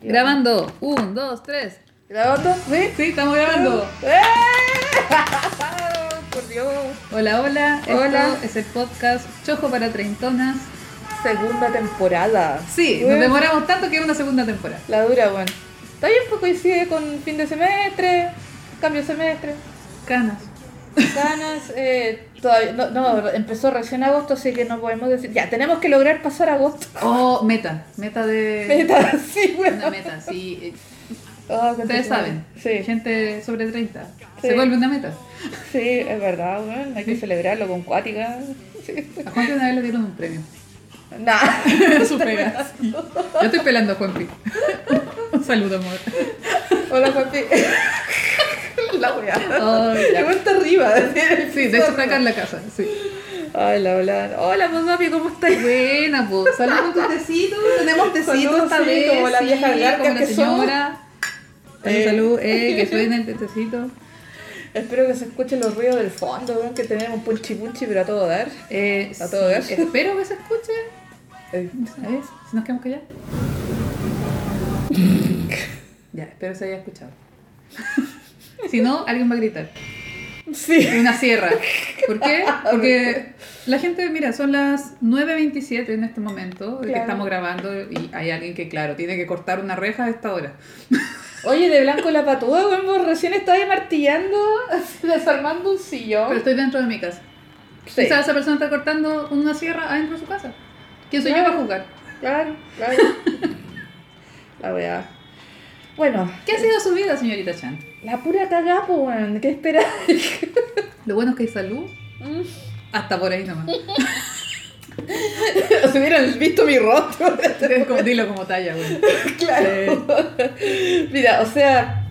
Grabando. Un, dos, tres. ¿Grabando? ¿Sí? Sí, estamos grabando. ¡Eh! Por Dios. Hola, hola. Esto Hola. es el podcast Chojo para Treintonas. Segunda temporada. Sí, nos demoramos tanto que es una segunda temporada. La dura, bueno. Está bien, pues coincide con fin de semestre, cambio de semestre, Canas. ganas. Eh, todavía, no, no, empezó recién agosto, así que no podemos decir. Ya, tenemos que lograr pasar agosto. Oh, meta. Meta de. Meta, sí, bueno. Una meta, sí. Ah, Ustedes saben. Sí, Gente sobre 30. Sí. Se vuelve una meta. sí, es verdad, bueno. Hay que celebrarlo con cuática. Sí. A Juanpi una vez le dieron un premio. Nah. Su pega. sí. Yo estoy pelando a Juanpi. Un saludo, amor. Hola, Juanpi. La weá. Qué vuelta arriba. Sí, de hecho está acá en la casa. Sí. Hola, hola. Hola, pues, papi, ¿cómo estás? Buena, pues. Salud con tu tecito. Tenemos tecito Salud, esta sí, vez. como la vieja sí, como la señora. Salud, Eh. salud. Eh, que suene el tecito. Espero que se escuchen los ruidos del fondo, weón, que tenemos punchi punchi, pero a todo dar. Eh, A todo sí, Espero que se escuche. Eh, A ver, si nos quedamos callados. ya, espero que se haya escuchado. Si no, alguien va a gritar. Sí. Una sierra. ¿Por qué? Porque la gente, mira, son las 9.27 en este momento que estamos grabando y hay alguien que, claro, tiene que cortar una reja a esta hora. Oye, de blanco la patúa, vos recién estaba martillando, desarmando un sillón. Pero estoy dentro de mi casa. Sí. Quizás esa persona está cortando una sierra adentro de su casa. ¿Quién soy yo Claro. para jugar? Claro, claro. la weá. Bueno, ¿Qué ha sido su vida, señorita Chan? La pura cagá, weón, ¿qué esperas? Lo bueno es que hay salud. Hasta por ahí nomás. si hubieran visto mi rostro. Como- Dilo como talla, güey. claro. Mira, o sea,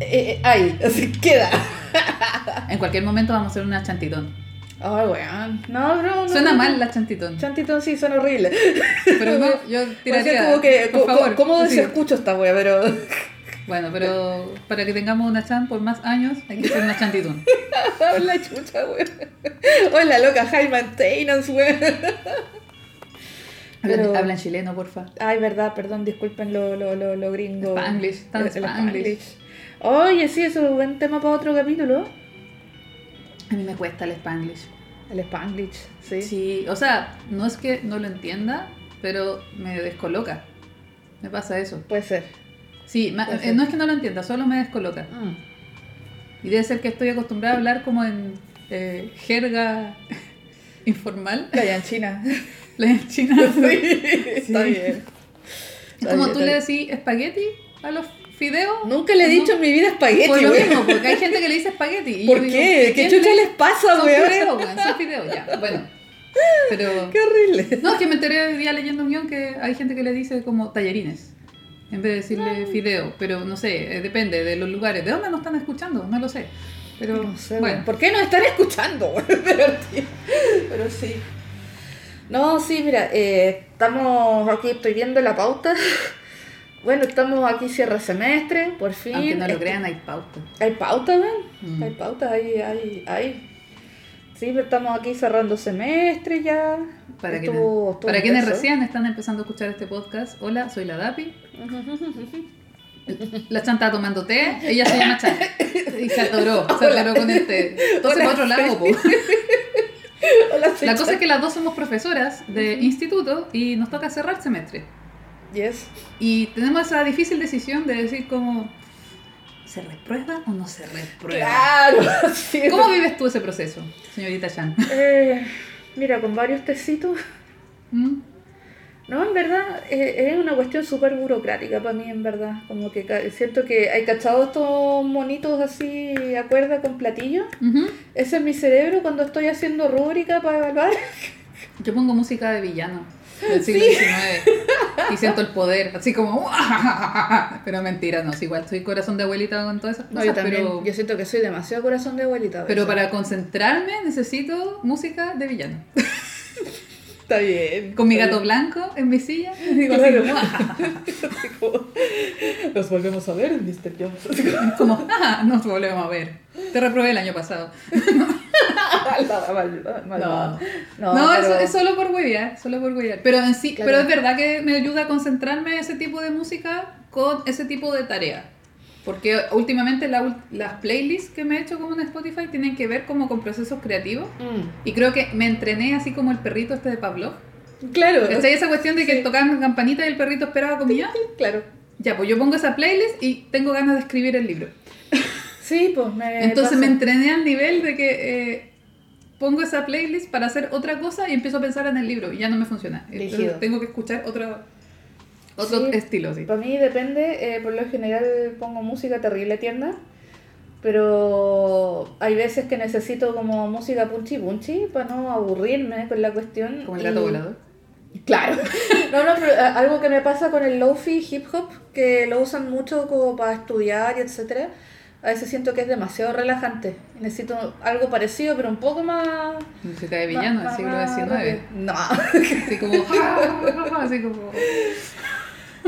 eh, eh, ahí, así queda. En cualquier momento vamos a hacer una chantitón. Ay, weón. No, bro, no. Suena no. mal la chantitón. Chantitón sí, suena horrible. Pero no, yo tiraría. como que, por favor. ¿cómo sí. se escucha esta wea? Pero. Bueno, pero para que tengamos una chan por más años hay que hacer una chantitón. Hola, chucha, weón. Hola, loca, high maintenance, weón. Habla, Pero- habla en chileno, porfa. Ay, verdad, perdón, disculpen lo, lo, lo, lo gringo. Spanglish, tan el Spanglish. Oye, sí, eso es un buen tema para otro capítulo. A mí me cuesta el spanglish. El Spanglish, sí. Sí, o sea, no es que no lo entienda, pero me descoloca. Me pasa eso. Puede ser. Sí, eh, no es que no lo entienda, solo me descoloca. Y debe ser que estoy acostumbrada a hablar como en eh, jerga informal. La en China. La en China. Está Sí. bien. Es como bien, tú le decís espagueti a los fideos. Nunca le he ¿no? dicho en mi vida espagueti, Por lo mismo, porque hay gente que le dice espagueti. ¿Por yo digo, qué? ¿Qué ¿quién chucha le- les pasa, Son weón? fideos, weón, son fideos, ya. Bueno. Pero. Qué horrible. No, es que me enteré hoy día leyendo un guion que hay gente que le dice como tallarines. En vez de decirle fideo. Pero no sé, eh, depende de los lugares. ¿De dónde nos están escuchando? No lo sé. Pero No sé, bueno. ¿Por qué nos están escuchando? weón? Pero, sí. Pero sí. No, sí, mira, eh, estamos aquí, estoy viendo la pauta. Bueno, estamos aquí cierre semestre, por fin. Aunque no lo Este- crean, hay pauta. Hay pauta, ¿ven? Mm. Hay pauta, hay, hay, hay. Sí, pero estamos aquí cerrando semestre ya. Para, Estuvo- quienes, estuvo para quienes recién están empezando a escuchar este podcast, hola, soy la Dapi. La Chan está tomando té, ella se llama Chan. Y se atoró, se atoró con el té. Entonces, Hola, otro lado, po. Hola, La cosa es que las dos somos profesoras de instituto y nos toca cerrar semestre. Yes. Y tenemos esa difícil decisión de decir como, ¿se reprueba o no se reprueba? Claro, sí. ¿Cómo vives tú ese proceso, señorita Chan? Eh, mira, con varios tecitos. ¿Mm? No, en verdad, eh, es una cuestión súper burocrática para mí, en verdad. Como que siento que hay cachado estos monitos así a cuerda con platillo. Ese es mi cerebro cuando estoy haciendo rúbrica para evaluar. Yo pongo música de villano del siglo XIX y siento el poder, así como... Pero mentira, no, sí, igual soy corazón de abuelita con todas esas No, cosas, yo también, pero, yo siento que soy demasiado corazón de abuelita. pero para concentrarme necesito música de villano. Está bien. Con mi gato bien. blanco en mi silla, digo Claro. Así como, Nos volvemos a ver, Mr. Jones. Como, ah, nos volvemos a ver. Te reprobé el año pasado. Malvada. No, No, pero- es solo por huevear, solo por huevear. Pero en sí, Claro. pero es verdad que me ayuda a concentrarme ese tipo de música con ese tipo de tarea. Porque últimamente la las playlists que me he hecho como en Spotify tienen que ver como con procesos creativos. Mm. Y creo que me entrené así como el perrito este de Pavlov. Claro. ¿Cachai? Esa cuestión de que Sí. tocaban campanita y el perrito esperaba comida. Claro. Ya, pues yo pongo esa playlist y tengo ganas de escribir el libro. Sí, pues me. Entonces pasa. me entrené al nivel de que eh, pongo esa playlist para hacer otra cosa y empiezo a pensar en el libro y ya no me funciona. Entonces tengo que escuchar otro, otro Sí. estilo, sí. Para mí depende, eh, por lo general pongo música terrible tierna, pero hay veces que necesito como música punchi punchi para no aburrirme con la cuestión. Como el y- gato volador. Claro. No, no, pero eh, algo que me pasa con el lofi hip hop, que lo usan mucho como para estudiar y etcétera, a veces siento que es demasiado relajante. Necesito algo parecido, pero un poco más... Música de villano del siglo XIX. No. Así como. así como.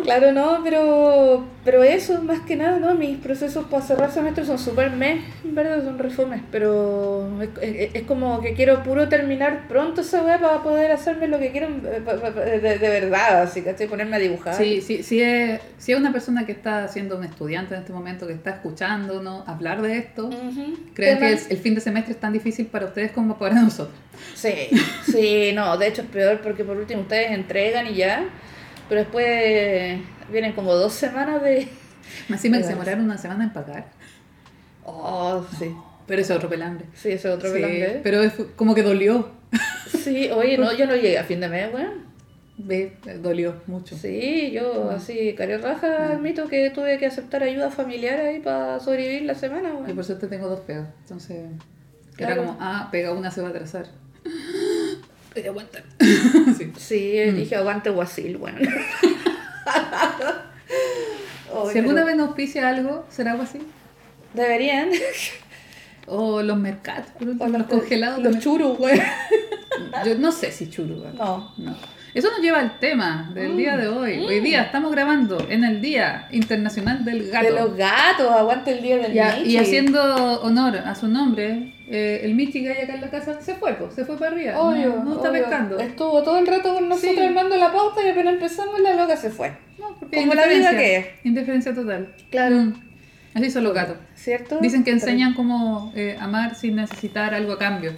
Claro, no, pero, pero eso, más que nada, ¿no? Mis procesos para cerrar semestre son súper mes, en verdad, son refomes, pero es, es- es como que quiero puro terminar pronto esa weá para poder hacerme lo que quiero eh, de, de verdad, así que ponerme a dibujar. Sí, sí, sí es, si es una persona que está siendo un estudiante en este momento, que está escuchándonos hablar de esto, Ujú. ¿creen que el fin de semestre es tan difícil para ustedes como para nosotros? Sí, sí, no, de hecho es peor porque por último ustedes entregan y ya, pero después vienen como dos semanas de... Así me Igual. demoraron una semana en pagar. Oh, sí, Pero eso es otro pelambre. sí, ese es otro Sí, pelambre. pero es como que dolió. Sí, oye, no, yo no llegué a fin de mes, weón. Ve, dolió mucho. Sí, yo Mm. así, cari raja, admito que tuve que aceptar ayuda familiar ahí para sobrevivir la semana, weón. por suerte tengo dos pegas. Entonces, Claro. era como, ah, pega una se va a atrasar. Aguantar. sí. Sí, Mm. dije aguante guasil, weón. Oye, Si alguna pero vez nos auspicia algo, ¿será algo así? Deberían. O los mercados, O los, congelados. Los churros, weón. Yo no sé si churu. ¿verdad? No. No. Eso nos lleva al tema del Mm. día de hoy. Hoy día estamos grabando en el Día Internacional del Gato. De los gatos, aguante el día del a- y haciendo honor a su nombre, eh, el Michi que hay acá en la casa se fue, pues, se fue para arriba. no- Obvio, no, está obvio. pescando. Estuvo todo el rato con nosotros Sí. armando la pauta y apenas empezamos la loca se fue. No, porque Como la vida que Indiferencia total. Claro. Mm. Así son los gatos. ¿Cierto? Dicen que enseñan cómo eh, amar sin necesitar algo a cambio.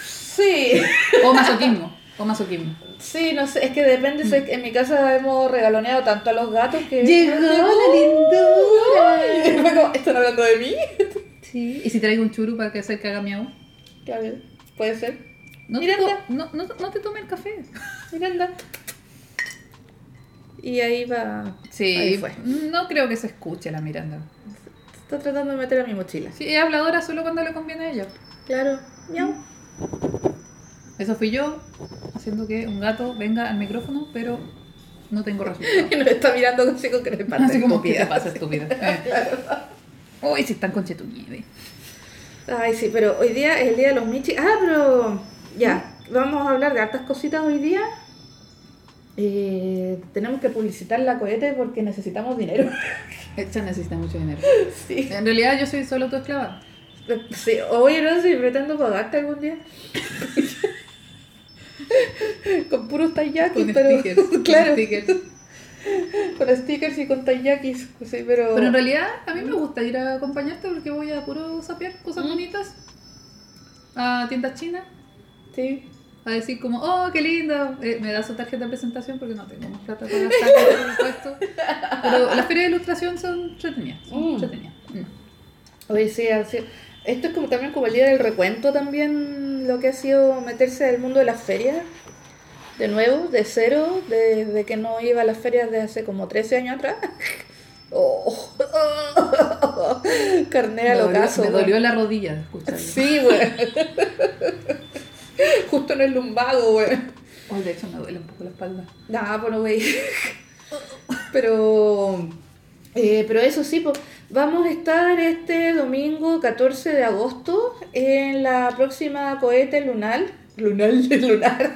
Sí. O masoquismo. O masoquismo. Sí, no sé, es que depende, sé que en mi casa hemos regaloneado tanto a los gatos que... Llegó la fue como, ¿Están hablando de mí? Sí. ¿Y si traigo un churu para que hacer que haga miau? Claro, puede ser. No Miranda. no, no, no te tome el café. Miranda. Y ahí va... Sí, Ahí fue. no creo que se escuche la Miranda. Está tratando de meter a mi mochila. Sí, es habladora solo cuando le conviene a ella. Claro. Miau. Eso fui yo, haciendo que un gato venga al micrófono, pero no tengo resultado. Y nos está mirando así con crepa. Así como, ¿qué te pasa, estúpida? Eh. Uy, si están con nieve. Ay, sí, pero hoy día es el día de los michis. Ah, pero ya, vamos a hablar de hartas cositas hoy día. Eh, tenemos que publicitar la cohete porque necesitamos dinero. Esta necesita mucho dinero. sí. En realidad yo soy solo tu esclava. sí. Oye, no sé si pretendo pagarte algún día. con puros taiyakis, Con pero. stickers. con claro, stickers. con stickers y con taiyakis. Sí, pero. Pero en realidad a mí me gusta ir a acompañarte porque voy a puro sapear cosas Mm. bonitas. A tiendas chinas. Sí. A decir como, oh, qué lindo. Eh, me da su tarjeta de presentación porque no tengo más plata para gastar por supuesto. Pero las ferias de ilustración son entretenidas. Son Mm. entretenidas. Mm. Oye, sí, así. Esto es como también como el día del recuento también lo que ha sido meterse al mundo de las ferias. De nuevo, de cero, de, de que no iba a las ferias de hace como 13 años atrás. Oh. Al dolió, ocaso. me dolió la rodilla de escucharlo. Sí, güey. Justo en el lumbago, güey. Oh, de hecho me duele un poco la espalda. Nah, bueno, güey. Pero, eh, pero eso sí, pues, vamos a estar este domingo 14 de agosto en la próxima cohete lunar. Lunar, lunar.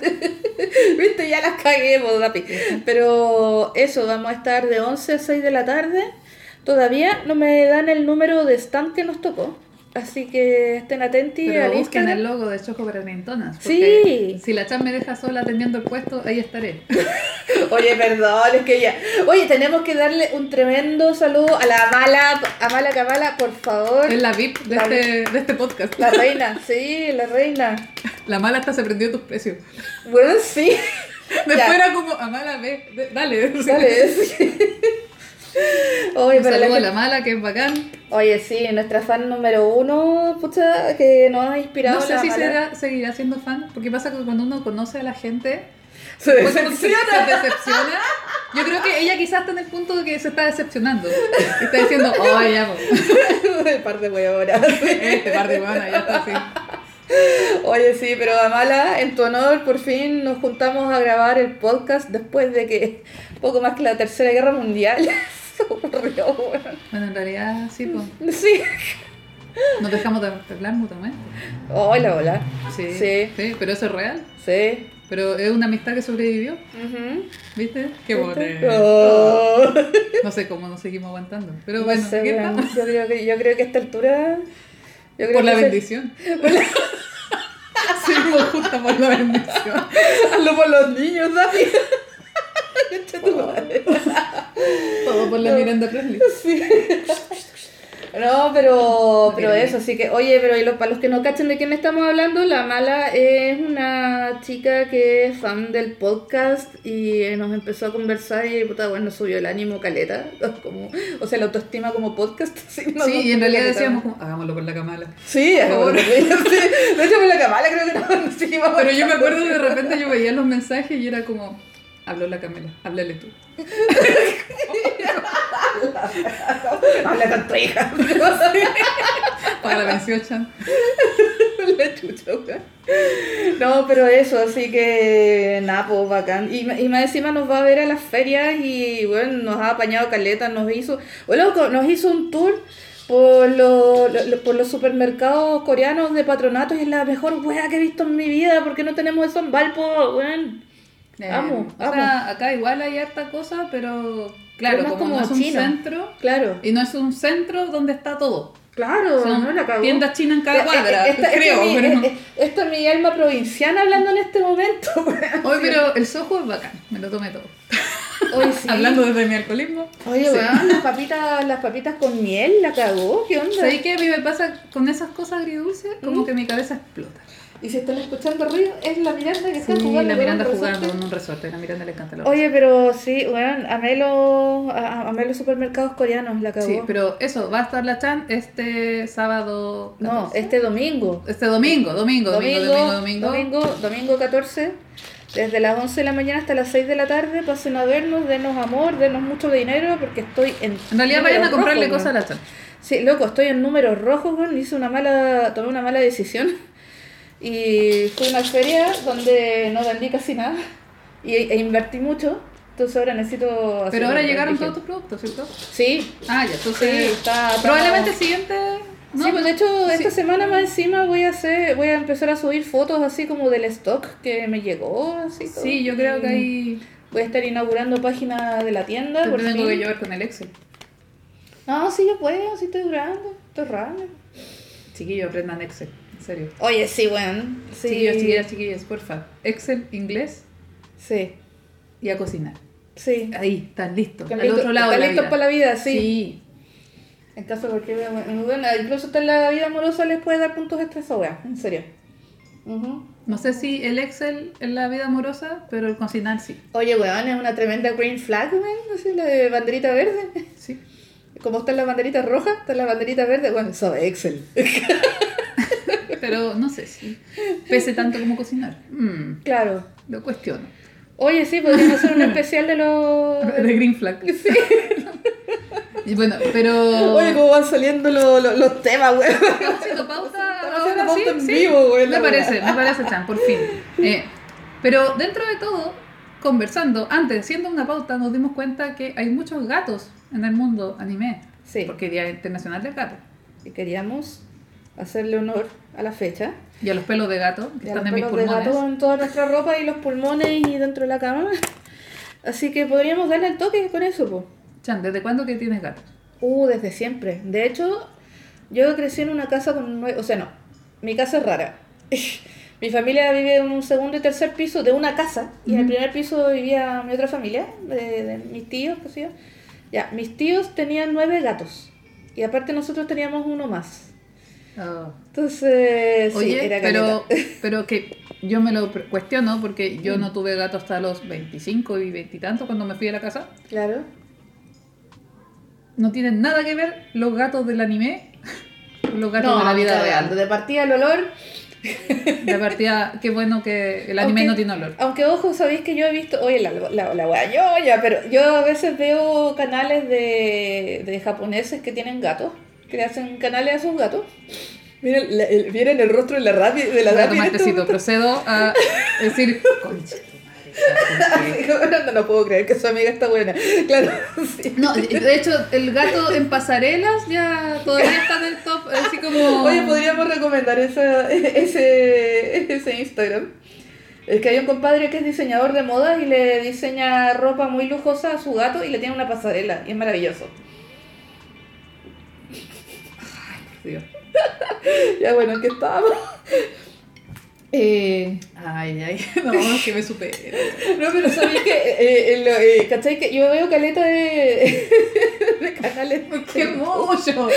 Viste, ya las cagué, Dapi. Pero eso, vamos a estar de 11 a 6 de la tarde. Todavía no me dan el número de stand que nos tocó. Así que estén atentos Pero busquen Instagram. el logo de Choco para. Sí. Si la Chan me deja sola atendiendo el puesto, ahí estaré. Oye, perdón, es que ya. Oye, tenemos que darle un tremendo saludo a la Amala, Amala Kamala, por favor. Es la VIP de, La este, de este podcast. La reina, sí, la reina. La mala hasta se prendió tus precios. Bueno, sí. Después Ya. era como, a mala ve, de- dale. Dale, sí. Oye, pero la gente- la mala, que es bacán. Oye, sí, nuestra fan número uno, pucha, que nos ha inspirado. No sé la si será, seguirá siendo fan, porque pasa que cuando uno conoce a la gente, Se decepciona. se decepciona. Yo creo que ella quizás está en el punto de que se está decepcionando. Está diciendo, oh, ya, Un par de huevonas. este par de ya está así. Oye, sí, pero Amala, en tu honor, por fin nos juntamos a grabar el podcast después de que poco más que la Tercera Guerra Mundial se ocurrió, weón. Bueno, en realidad sí, pues. Sí. Nos dejamos de hablar mutuamente. Hola, hola. Sí, Sí. sí, pero eso es real. Sí. Pero es una amistad que sobrevivió. ¿viste? Qué bonito. Oh. No sé cómo nos seguimos aguantando. Pero No bueno, yo, creo que, yo creo que a esta altura. Yo creo Por la que se- bendición. Seguimos juntas por la bendición. Hazlo por los niños. Concha por la Miranda Presley. Sí. No, pero, pero eso, así que, oye, pero y los, para los que no cachen de quién estamos hablando, la mala es una chica que es fan del podcast y nos empezó a conversar y puta, bueno, subió el ánimo caleta, como, o sea, la autoestima como podcast. Sí, y en realidad decíamos como, hagámoslo por la camala. Sí, Por favor. sí, de hecho por la camala creo que no, sí, Pero yo me acuerdo de repente yo veía los mensajes y era como, habló la Camila, háblale tú. Habla con tu hija. Para la venció Chan. La chucha. No, pero eso, así que nada, pues bacán. Y, y más encima nos va a ver a las ferias y bueno, nos ha apañado caleta, nos hizo, bueno, nos hizo un tour por, los lo- por los supermercados coreanos de patronato y es la mejor wea que he visto en mi vida porque no tenemos eso en Valpo, weón. Eh, Amo, o sea, acá igual hay harta cosa, pero claro, más como, como no es un chino. centro, Claro, y no es un centro donde está todo. claro, Son no la tiendas chinas en cada Eh, eh, cuadra, esta, esta creo. pero... eh, eh, esta es mi alma provinciana hablando en este momento. Oye, pero el sojo es bacán, me lo tomé todo. Hoy sí. Hablando desde mi alcoholismo. Oye, Sí. weón, las papitas, las papitas con miel, la cagó, ¿qué onda? ¿Sabéis qué a mí me pasa con esas cosas agridulces? Como ¿Mm? que mi cabeza explota. Y si están escuchando ruido, es la Miranda que está Sí, jugando. la Miranda un jugando en un resorte, la Miranda le encanta la Oye, pero sí, weón, amé los, a- amé los supermercados coreanos, la cagó. Sí, pero eso, va a estar la Chan este sábado. No, 14. este domingo. Este domingo, domingo, domingo, domingo, domingo. domingo, domingo 14, desde las 11 de la mañana hasta las 6 de la tarde, pasen a vernos, denos amor, denos mucho dinero, porque estoy en En realidad vayan a comprarle cosas a la Chan. Sí, loco, estoy en números rojos, weón. Hice una mala, tomé una mala decisión. Y fui a una feria donde no vendí casi nada. Y, e invertí mucho. Entonces ahora necesito hacer Pero ahora llegaron todos tus productos, ¿cierto? Sí, Ah, ya, sí, entonces. está. Probablemente el siguiente. No, sí, pues de hecho sí. esta semana más encima voy a hacer, voy a empezar a subir fotos así como del stock que me llegó, así todo. Sí, yo creo que ahí. Voy a estar inaugurando página de la tienda. Te por tengo fin. que llevar con el Excel. No, sí, yo puedo, sí estoy durando, estoy raro. Chiquillos, aprendan Excel, serio. Oye, sí, weón. Sí. Chiquillos, chiquillas, chiquillas, porfa. Excel, inglés Sí, y a cocinar. sí. Ahí, están listos. Están Al otro lado. están la listos para la vida, sí. Sí. En caso de cualquier bueno, incluso hasta en la vida amorosa les puede dar puntos extra wea, en serio. Ujú. No sé si el Excel en la vida amorosa, pero el cocinar sí. Oye, weón, es una tremenda green flag, weón, así la de banderita verde. Sí. Como están las banderitas rojas, está la banderita verde, bueno, eso es Excel. Pero no sé si pese tanto como cocinar. Mm, Claro. lo cuestiono. Oye, sí, podríamos hacer un especial de los... De Green Flag. Y bueno, pero. Oye, cómo van saliendo los, los, los temas, weón. Estamos haciendo pauta. Estamos haciendo pauta en vivo, güey, Me parece, me parece, Chan, por fin. Eh, pero dentro de todo, conversando, antes, siendo una pauta, nos dimos cuenta que hay muchos gatos en el mundo anime. Sí. Porque Día Internacional del Gato. Y queríamos hacerle honor a la fecha. Y a los pelos de gato que Y a están los en mis pelos de pulmones. gato en toda nuestra ropa y los pulmones y dentro de la cama. Así que podríamos darle el toque con eso, po. Chan, ¿desde cuándo que tienes gatos? Uh, desde siempre. De hecho, Yo crecí en una casa con nueve, o sea, no, mi casa es rara. mi familia vive en un segundo y tercer piso de una casa y en el primer piso vivía mi otra familia, de, de mis tíos, qué sé yo. Ya, mis tíos tenían nueve gatos y aparte nosotros teníamos uno más. Entonces, sí, Oye, era pero, pero que yo me lo cuestiono porque yo no tuve gato hasta los 25 y 20 y tanto cuando me fui a la casa. Claro. No tienen nada que ver los gatos del anime los gatos de la vida real. De partida el olor. De partida, qué bueno que el anime Aunque- no tiene olor. Aunque ojo, sabéis que yo he visto, oye, la, la, la ñoña, pero yo a veces veo canales de, de japoneses que tienen gatos, que le hacen canales a sus gatos. Miren, la- el, miren el rostro de la Rappi, de la este. Procedo a decir, concha no, no puedo creer que su amiga está buena. Claro, sí. No, de hecho, el gato en pasarelas ya todavía está en el top, así como... Oye, podríamos recomendar esa, ese, ese Instagram. Es que hay un compadre que es diseñador de modas y le diseña ropa muy lujosa a su gato y le tiene una pasarela. Y es maravilloso. Dios. Ya bueno, ¿en qué estábamos? Eh, Ay, ay, no, que me supera. no, pero sabía que, eh, eh, lo, eh, ¿cachai? Que yo veo caleta de, de canales. ¡Qué mucho!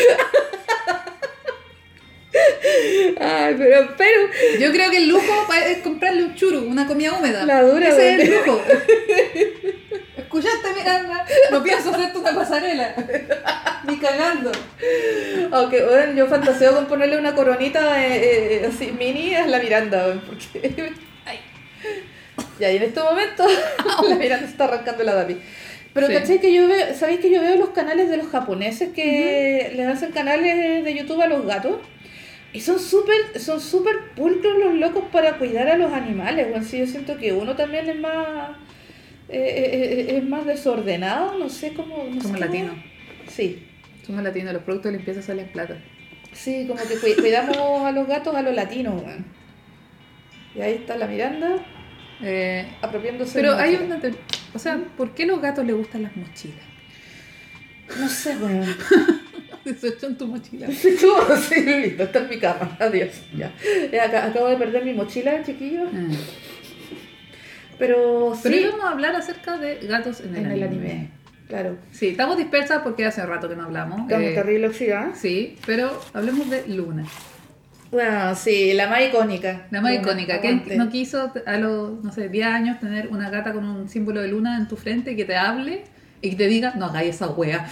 Ay, pero, pero, Yo creo que el lujo es comprarle un churu, una comida húmeda. La dura, Ese es el lujo. Escuchaste, Miranda, no pienso hacerte una pasarela. Ni cagando. aunque bueno, yo fantaseo con ponerle una coronita eh, eh, así mini a la Miranda, porque... Ay. Y en este momento la Miranda se está arrancando la Dapi. Pero Sí. ¿cachai? Que yo veo, ¿sabéis que yo veo los canales de los japoneses que les hacen canales de YouTube a los gatos? Y son súper son súper pulcros los locos para cuidar a los animales. Bueno, sí, yo siento que uno también es más eh, eh, eh, es más desordenado, no sé cómo. No Somos latinos. Sí, Somos latinos, los productos de limpieza salen plata. sí, como que cui- cuidamos a los gatos a los latinos, weón. Y ahí está la Miranda Eh, apropiándose. pero hay una... O sea, ¿por qué los gatos les gustan las mochilas? No sé, weón. Eso está en tu mochila. Sí, sí, listo, está en mi cama. Adiós. Ya. Ya, ac- acabo de perder mi mochila, chiquillo. Ah. Pero sí. Pero íbamos a hablar acerca de gatos en el, en el anime. anime. Claro. Sí, estamos dispersas porque hace rato que no hablamos. Estamos eh, terrible oxidadas. sí, pero hablemos de Luna. Bueno, sí, la más icónica. La más Luna, icónica. ¿Quién aguante. no quiso a los, no sé, 10 años tener una gata con un símbolo de luna en tu frente que te hable y que te diga, no hagáis esa wea?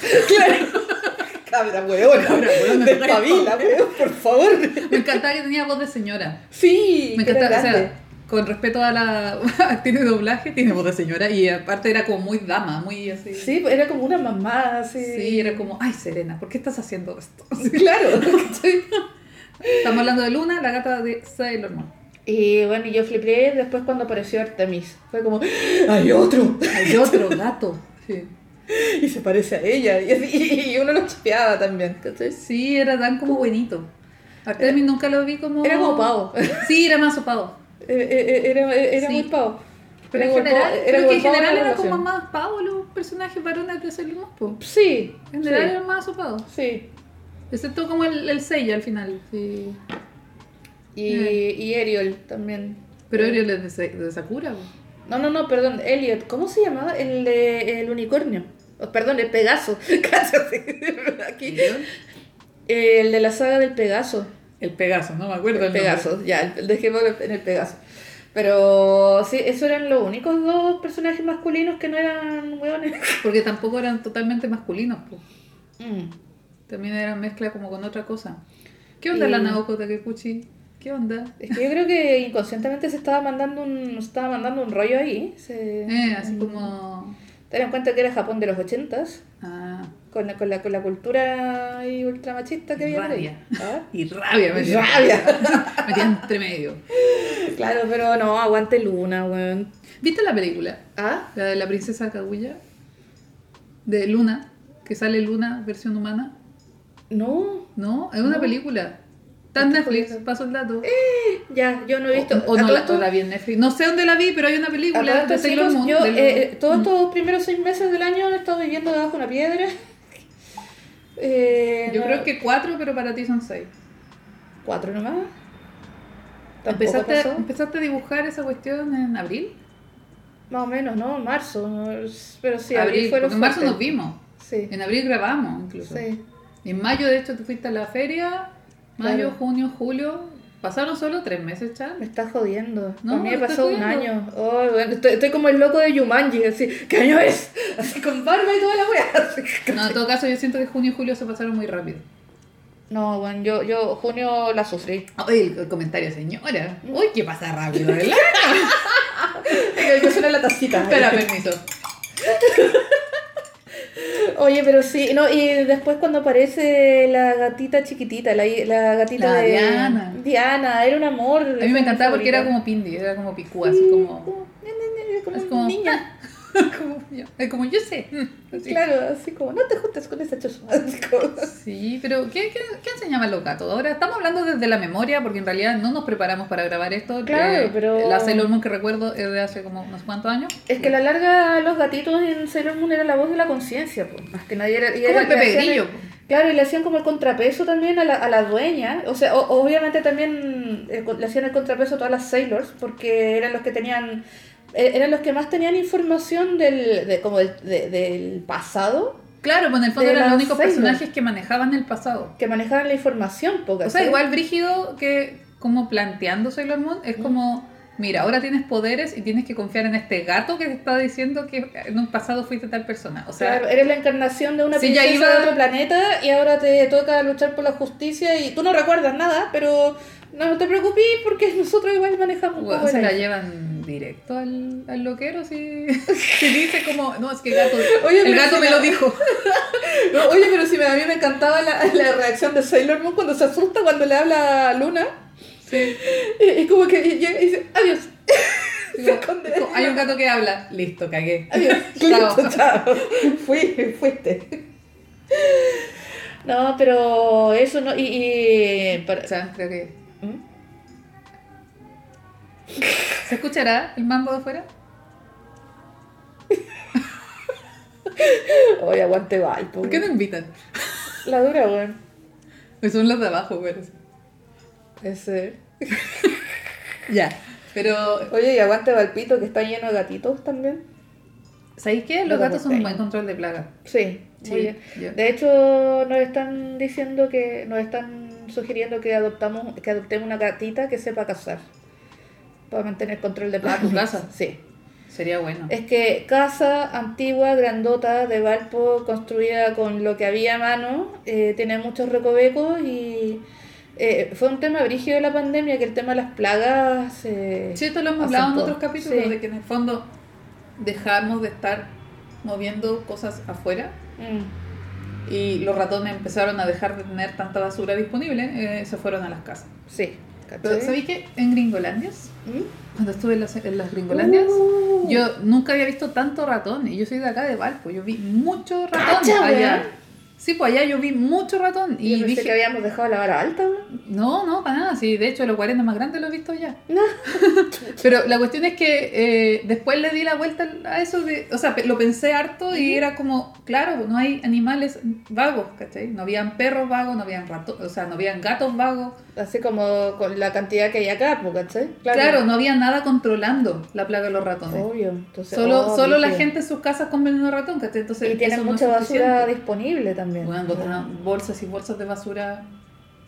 Cabra, weón. Cabra, weón, Despabila, weón, por favor. Me encantaba que tenía voz de señora. Sí, Me encantaba, o sea, con respeto a la actriz de doblaje, tiene voz de señora y aparte era como muy dama, muy así. Sí, era como una mamá, así. Sí, era como, ay Serena, ¿por qué estás haciendo esto? Claro, ¿cachai? Estamos hablando de Luna, la gata de Sailor Moon. Y bueno, y yo flipé después cuando apareció Artemis. Fue como, ¡hay otro! Hay otro gato. Sí. Y se parece a ella. Y, así- y uno lo chapeaba también, ¿cachai? Sí, era tan como buenito. Artemis nunca lo vi como... Era como pavo. Sí, era más pavo. Eh, eh, eh, Era, era Sí. muy pavo. Pero en Era general, pavo- creo como que en pavo general la eran como más pavos los personajes varones de Sailor Moon. po. Sí. En general sí, eran más sopados. sí. Excepto como el, el sello al final. Sí. Y, Eh. y Ariel también. Pero Ariel es de, de Sakura. po. No, no, no, perdón, Elliot. ¿Cómo se llamaba? El, de- el unicornio. Oh, perdón, el Pegaso. El de la saga del Pegaso. El Pegaso, no me acuerdo. El el nombre. Pegaso, ya, el- dejémoslo en el Pegaso. Pero sí, esos eran los únicos dos personajes masculinos que no eran hueones. Porque tampoco eran totalmente masculinos. Mm. También eran mezcla como con otra cosa. ¿Qué onda Y- la Naoko Takekuchi? ¿Qué onda? Es que yo creo que inconscientemente se estaba mandando un, se estaba mandando un rollo ahí. Se, Eh, así como... Ten en cuenta que era Japón de los ochentas, Ah, con la, con la, con la cultura ultramachista que había. Rabia. ¿Ah? y rabia me. Rabia. Me entre medio. Claro, pero no, aguante Luna, weón. ¿Viste la película? ¿Ah? La de la princesa Kaguya. De Luna. Que sale Luna, versión humana. No, No, es una No. película. Está en Netflix, paso el dato. ya, yo no he visto. O, o no la, o la vi en Netflix. No sé dónde la vi, pero hay una película de Sailor Moon. yo eh, eh, todos Mm. estos primeros seis meses del año he estado viviendo debajo de una piedra. Eh, Yo no- creo que cuatro, pero para ti son seis. ¿Cuatro nomás? ¿Tampoco ¿Empezaste? ¿Empezaste a dibujar esa cuestión en abril? Más o menos, ¿no? Marzo. ¿no? Pero sí, abril, abril fue lo porque en marzo nos vimos. Sí, En abril grabamos incluso. sí. En mayo, de hecho, te fuiste a la feria. Mayo, Claro. junio, julio. Pasaron solo tres meses, Chan. Me estás jodiendo. No, a mí me pasó un año. Oh, bueno, estoy, estoy como el loco de Yumanji, así. ¿Qué año es? Así con barba y toda la así. No, en todo caso, yo siento que junio y julio se pasaron muy rápido. No, bueno, yo, yo junio la sufrí. Oye, el, el comentario, señora. Uy, ¿qué pasa rápido, verdad? Yo suena la tacita. Espera, permiso. Oye, pero sí, no, y después cuando aparece la gatita chiquitita, la, la gatita La de Diana. Diana, era un amor. A mí me encantaba porque era como Pindi, era como picúa, así como. como, Es como. niña. como yo, es como yo sé. Así. Claro, así como, no te juntes con esa como- Sí, pero ¿qué, qué, qué enseñaban los gatos? Ahora estamos hablando desde la memoria porque en realidad no nos preparamos para grabar esto. Claro, Eh, pero- La Sailor Moon que recuerdo es de hace como unos cuantos años. Es que a la larga los gatitos en Sailor Moon era la voz de la conciencia, pues, más que nadie era... y Como era- el Pepe el- Claro, y le hacían como el contrapeso también a la, a la dueña. O sea, o- obviamente también eh, le hacían el contrapeso a todas las Sailors, porque eran los que tenían... eh, Eran los que más tenían información del, de, como del, de- del pasado, Claro, pues en el fondo eran los únicos personajes que manejaban el pasado. que manejaban la información, O sea, igual Brígido que como planteando Sailor Moon es como, mira, ahora tienes poderes y tienes que confiar en este gato que te está diciendo que en un pasado fuiste tal persona. O sea, Claro, eres la encarnación de una princesa iba- de otro planeta y ahora te toca luchar por la justicia y tú no recuerdas nada, pero no te preocupes porque nosotros igual manejamos Bueno, se la llevan directo al, al loquero si, si dice como, no, es que gato, Oye, el gato si me la- lo dijo. No, oye, pero si me, a mí me encantaba la, la reacción de Sailor Moon cuando se asusta cuando le habla a Luna. Sí. Y, y como que llega y dice, adiós. Se esconde. hay un gato que habla, listo, cagué. Adiós. Chao. Listo, chao. Fui, fuiste. No, pero eso no. Y. y para- O sea, creo que... ¿Mm? ¿Se escuchará el mambo de afuera? Oye, aguante Valpo. ¿Por qué no invitan? La dura, weón. Pues son los de abajo, pero. Ese. Ya. Pero, Oye, y aguante Valpito que está lleno de gatitos también. ¿sabéis qué? Los Los gatos son un buen control de plaga. Sí, Sí, muy bien. yo- De hecho, nos están diciendo que, nos están sugiriendo que adoptamos, que adoptemos una gatita que sepa cazar. Para mantener control de Ah, plagas. ¿tu casa? Sí. Sería bueno. Es que casa antigua, grandota, de Valpo, construida con lo que había a mano, eh, tiene muchos recovecos y eh, fue un tema brígido de la pandemia, que el tema de las plagas... eh, Sí, esto lo hemos hablado en otros capítulos, Sí. de que en el fondo dejamos de estar moviendo cosas afuera Mm, y los ratones empezaron a dejar de tener tanta basura disponible, eh, se fueron a las casas. sí. Pero ¿cachai? ¿sabéis que en Gringolandias, ¿Mm? cuando estuve en las, en las Gringolandias, Uh. yo nunca había visto tanto ratón y yo soy de acá de Valpo, yo vi mucho ratón allá. Sí, pues allá yo vi mucho ratón Y yo pensé dije, que habíamos dejado la vara alta, no, no, para nada, sí, de hecho los 40 más grandes los he visto allá. No. Pero la cuestión es que eh, después le di la vuelta a eso de, o sea, lo pensé harto y era como, claro, no hay animales vagos, ¿cachai? No habían perros vagos, no habían ratos, o sea, no habían gatos vagos. Así como con la cantidad que hay acá, pues, ¿cachai? Claro, no había nada controlando la plaga de los ratones. Obvio. Entonces, Solo, oh, solo la gente en sus casas de ratón, ¿cachai? Entonces, Y tienen no mucha es basura disponible también. Bueno, botaban bolsas y bolsas de basura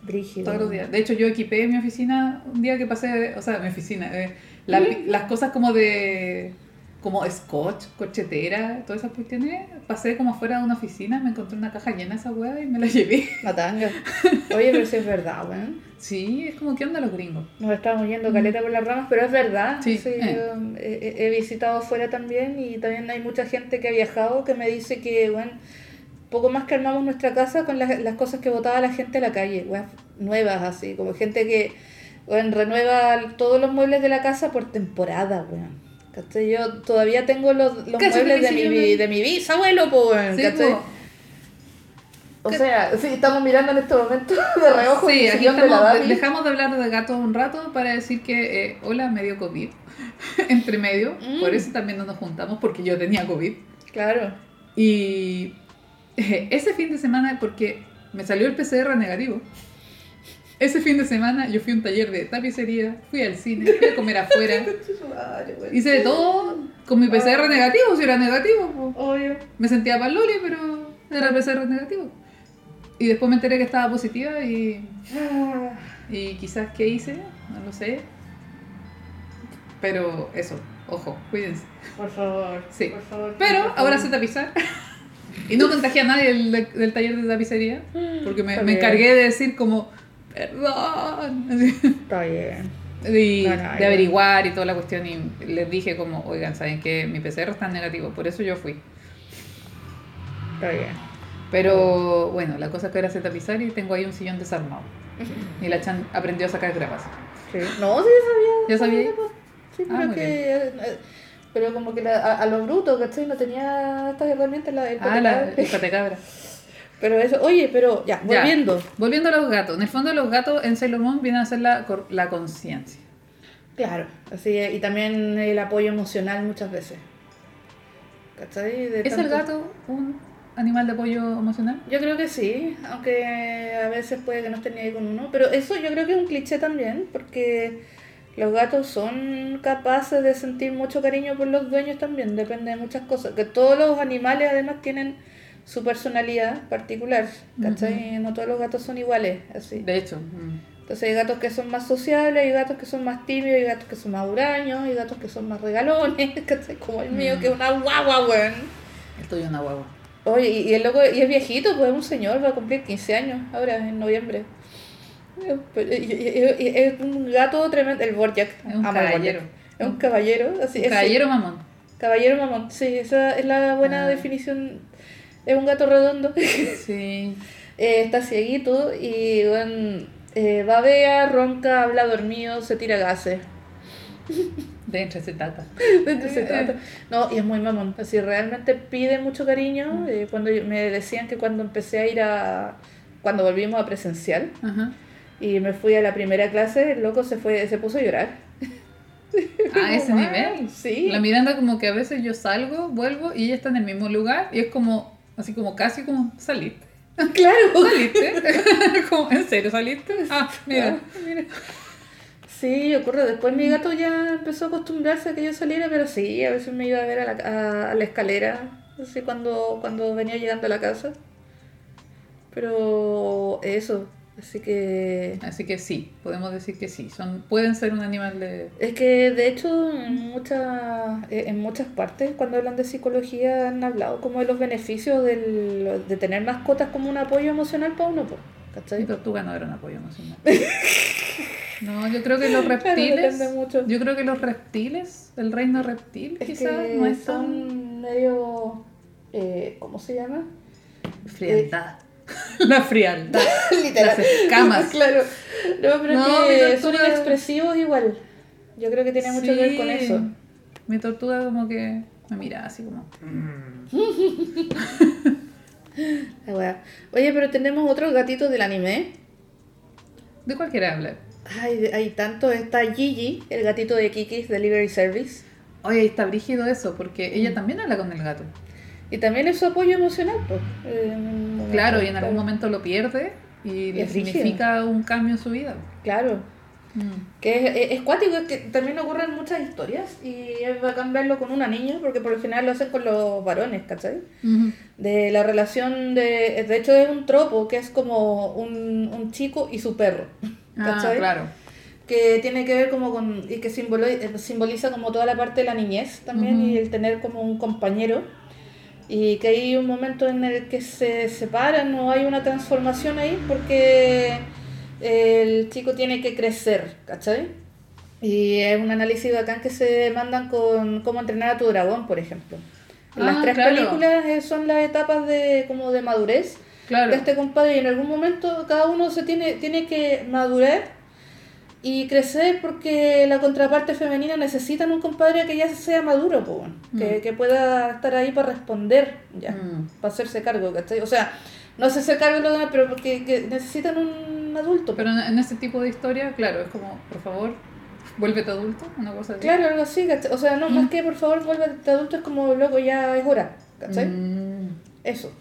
Brígido. todos los días. De hecho, yo equipé mi oficina un día que pasé, o sea, mi oficina, eh, la- las cosas como de como scotch, cochetera, todas esas cuestiones, pasé como afuera de una oficina, me encontré una caja llena de esa hueá y me la llevé. Matanga. Oye, pero si es verdad, weón. Sí, es como que onda los gringos. Nos estábamos yendo caleta por las ramas, pero es verdad. Sí, Sí, eh. yo he, he visitado afuera también y también hay mucha gente que ha viajado que me dice que, bueno, poco más que armamos nuestra casa con las, las cosas que botaba la gente a la calle, weón, nuevas así, como gente que, weón, renueva todos los muebles de la casa por temporada, weón. ¿Cachai? Yo todavía tengo los, los muebles de sí, mi, de mi bisabuelo, pues, weón, Sí, ¿cachai? po. O sea, sí, estamos mirando en este momento de reojo Sí, aquí sillón de la estamos, dejamos de hablar de gatos un rato para decir que, eh, hola, medio COVID, entre medio, Mm. por eso también no nos juntamos, porque yo tenía COVID. Claro. Y ese fin de semana, porque me salió el PCR negativo. Ese fin de semana yo fui a un taller de tapicería, fui al cine, fui a comer afuera. Hice de todo con mi PCR negativo, si era negativo. Obvio. Me sentía paloli, pero era PCR negativo. Y después me enteré que estaba positiva y, Ah, y quizás qué hice, no lo sé. Pero eso, ojo, cuídense. Por favor. Sí. Por favor. Pero por ahora sé tapizar. Y no contagié a nadie del, del taller de tapicería. Porque me, me encargué de decir como, perdón. Está bien. Y No, no, de ya. averiguar y toda la cuestión. Y les dije como, oigan, ¿saben que Mi PCR está negativo. Por eso yo fui. Está bien. Pero bueno, la cosa es que ahora sé tapizar y tengo ahí un sillón desarmado. Y la Chan aprendió a sacar grapas. Sí. No, sí, sabía. ¿Ya sabía? pues. Sí, Ah, pero que. Pero como que la- a, a lo bruto, ¿cachai? No tenía estas herramientas. La, el Ah, la, el. Pero eso, oye, pero ya, Ya. volviendo. Volviendo a los gatos. En el fondo los gatos en Sailor Moon vienen a ser la, la conciencia. Claro, así es, y también el apoyo emocional muchas veces. ¿Cachai? De ¿Es el tanto- gato un animal de apoyo emocional? Yo creo que sí, aunque a veces puede que no esté ni ahí con uno, pero eso yo creo que es un cliché también, porque los gatos son capaces de sentir mucho cariño por los dueños también, depende de muchas cosas, que todos los animales además tienen su personalidad particular, ¿cachai? No todos los gatos son iguales, así. De hecho. mm. Entonces hay gatos que son más sociables, hay gatos que son más tímidos, hay gatos que son más huraños, hay gatos que son más regalones, ¿cachai? Como el mío, Mm. que es una guagua, weón. El tuyo es una guagua. Oye, y, y el loco, y es viejito, pues es un señor, va a cumplir 15 años ahora, en noviembre. Es un gato tremendo, el Borjak. Es un caballero. Es un caballero, así es. Caballero mamón. Caballero mamón, sí, esa es la buena Ah. definición. Es un gato redondo. Sí. Eh, está cieguito y bueno, eh, babea, ronca, habla dormido, se tira gases. De entre se tata. ¿De qué se trata? No, y es muy mamón. Así, realmente pide mucho cariño. Eh, cuando yo- me decían que cuando empecé a ir a. Cuando volvimos a presencial Ajá. Y me fui a la primera clase, el loco se fue se puso a llorar. A ese Wow, nivel. Sí. La Miranda como que a veces yo salgo, vuelvo y ella está en el mismo lugar y es como, así como casi como saliste. Claro. ¿Saliste? como, ¿En serio saliste? Ah, mira. mira. Sí, ocurre. Después mi gato ya empezó a acostumbrarse a que yo saliera, pero sí, a veces me iba a ver a la, a, a la escalera, así cuando, cuando venía llegando a la casa. Pero eso, así que... Así que sí, podemos decir que sí. Son, pueden ser un animal de... Es que de hecho en muchas, eh, en muchas partes cuando hablan de psicología han hablado como de los beneficios del, de tener mascotas como un apoyo emocional para uno, po, Mi ¿cachai? tortuga no era un apoyo emocional. No, yo creo que los Claro, reptiles... depende mucho. Yo creo que los reptiles, el reino reptil, Es quizás no es tan... medio... eh, ¿Cómo se llama? Frialdad. La frialdad. Literal. Las escamas. claro. No, pero No, es que son tortuga- inexpresivos igual. Yo creo que tiene mucho que ver con eso. Mi tortuga como que me mira así como... La wea. Oye, pero tenemos otros gatitos del anime. ¿De cuál quiere hablar? Ay, hay tanto. Está Gigi, el gatito de Kiki's Delivery Service. Oye, está brígido eso, porque Mm. ella también habla con el gato. Y también es su apoyo emocional, pues. momento, Claro, y en algún momento lo pierde y le significa un cambio en su vida. Claro. Mm. Que es, es, es cuático, es que también ocurren muchas historias y es bacán verlo con una niña, porque por lo general lo hacen con los varones, ¿cachai? De la relación de... De hecho es un tropo, que es como un, un chico y su perro, Ah, ¿cachai? claro. Que tiene que ver como con... y que eh, simboliza como toda la parte de la niñez también y el tener como un compañero. Y que hay un momento en el que se separan o hay una transformación ahí porque el chico tiene que crecer, ¿cachai? Y es un análisis bacán que se mandan con cómo entrenar a tu dragón, por ejemplo. Las Ah, tres claro. películas eh, son las etapas de como de madurez Claro. de este compadre y en algún momento cada uno se tiene, tiene que madurar y crecer porque la contraparte femenina necesitan un compadre que ya sea maduro, po, que, Mm. que pueda estar ahí para responder ya, Mm. para hacerse cargo, ¿cachai? O sea, no hacerse cargo de lo demás, pero porque que necesitan un adulto. po. Pero en, ese tipo de historia, claro, es como, por favor, vuélvete adulto, una cosa así. Claro, algo así, ¿cachai? O sea, no, Mm. más que por favor vuelve adulto, es como loco, ya es hora, ¿cachai? Mm. Eso.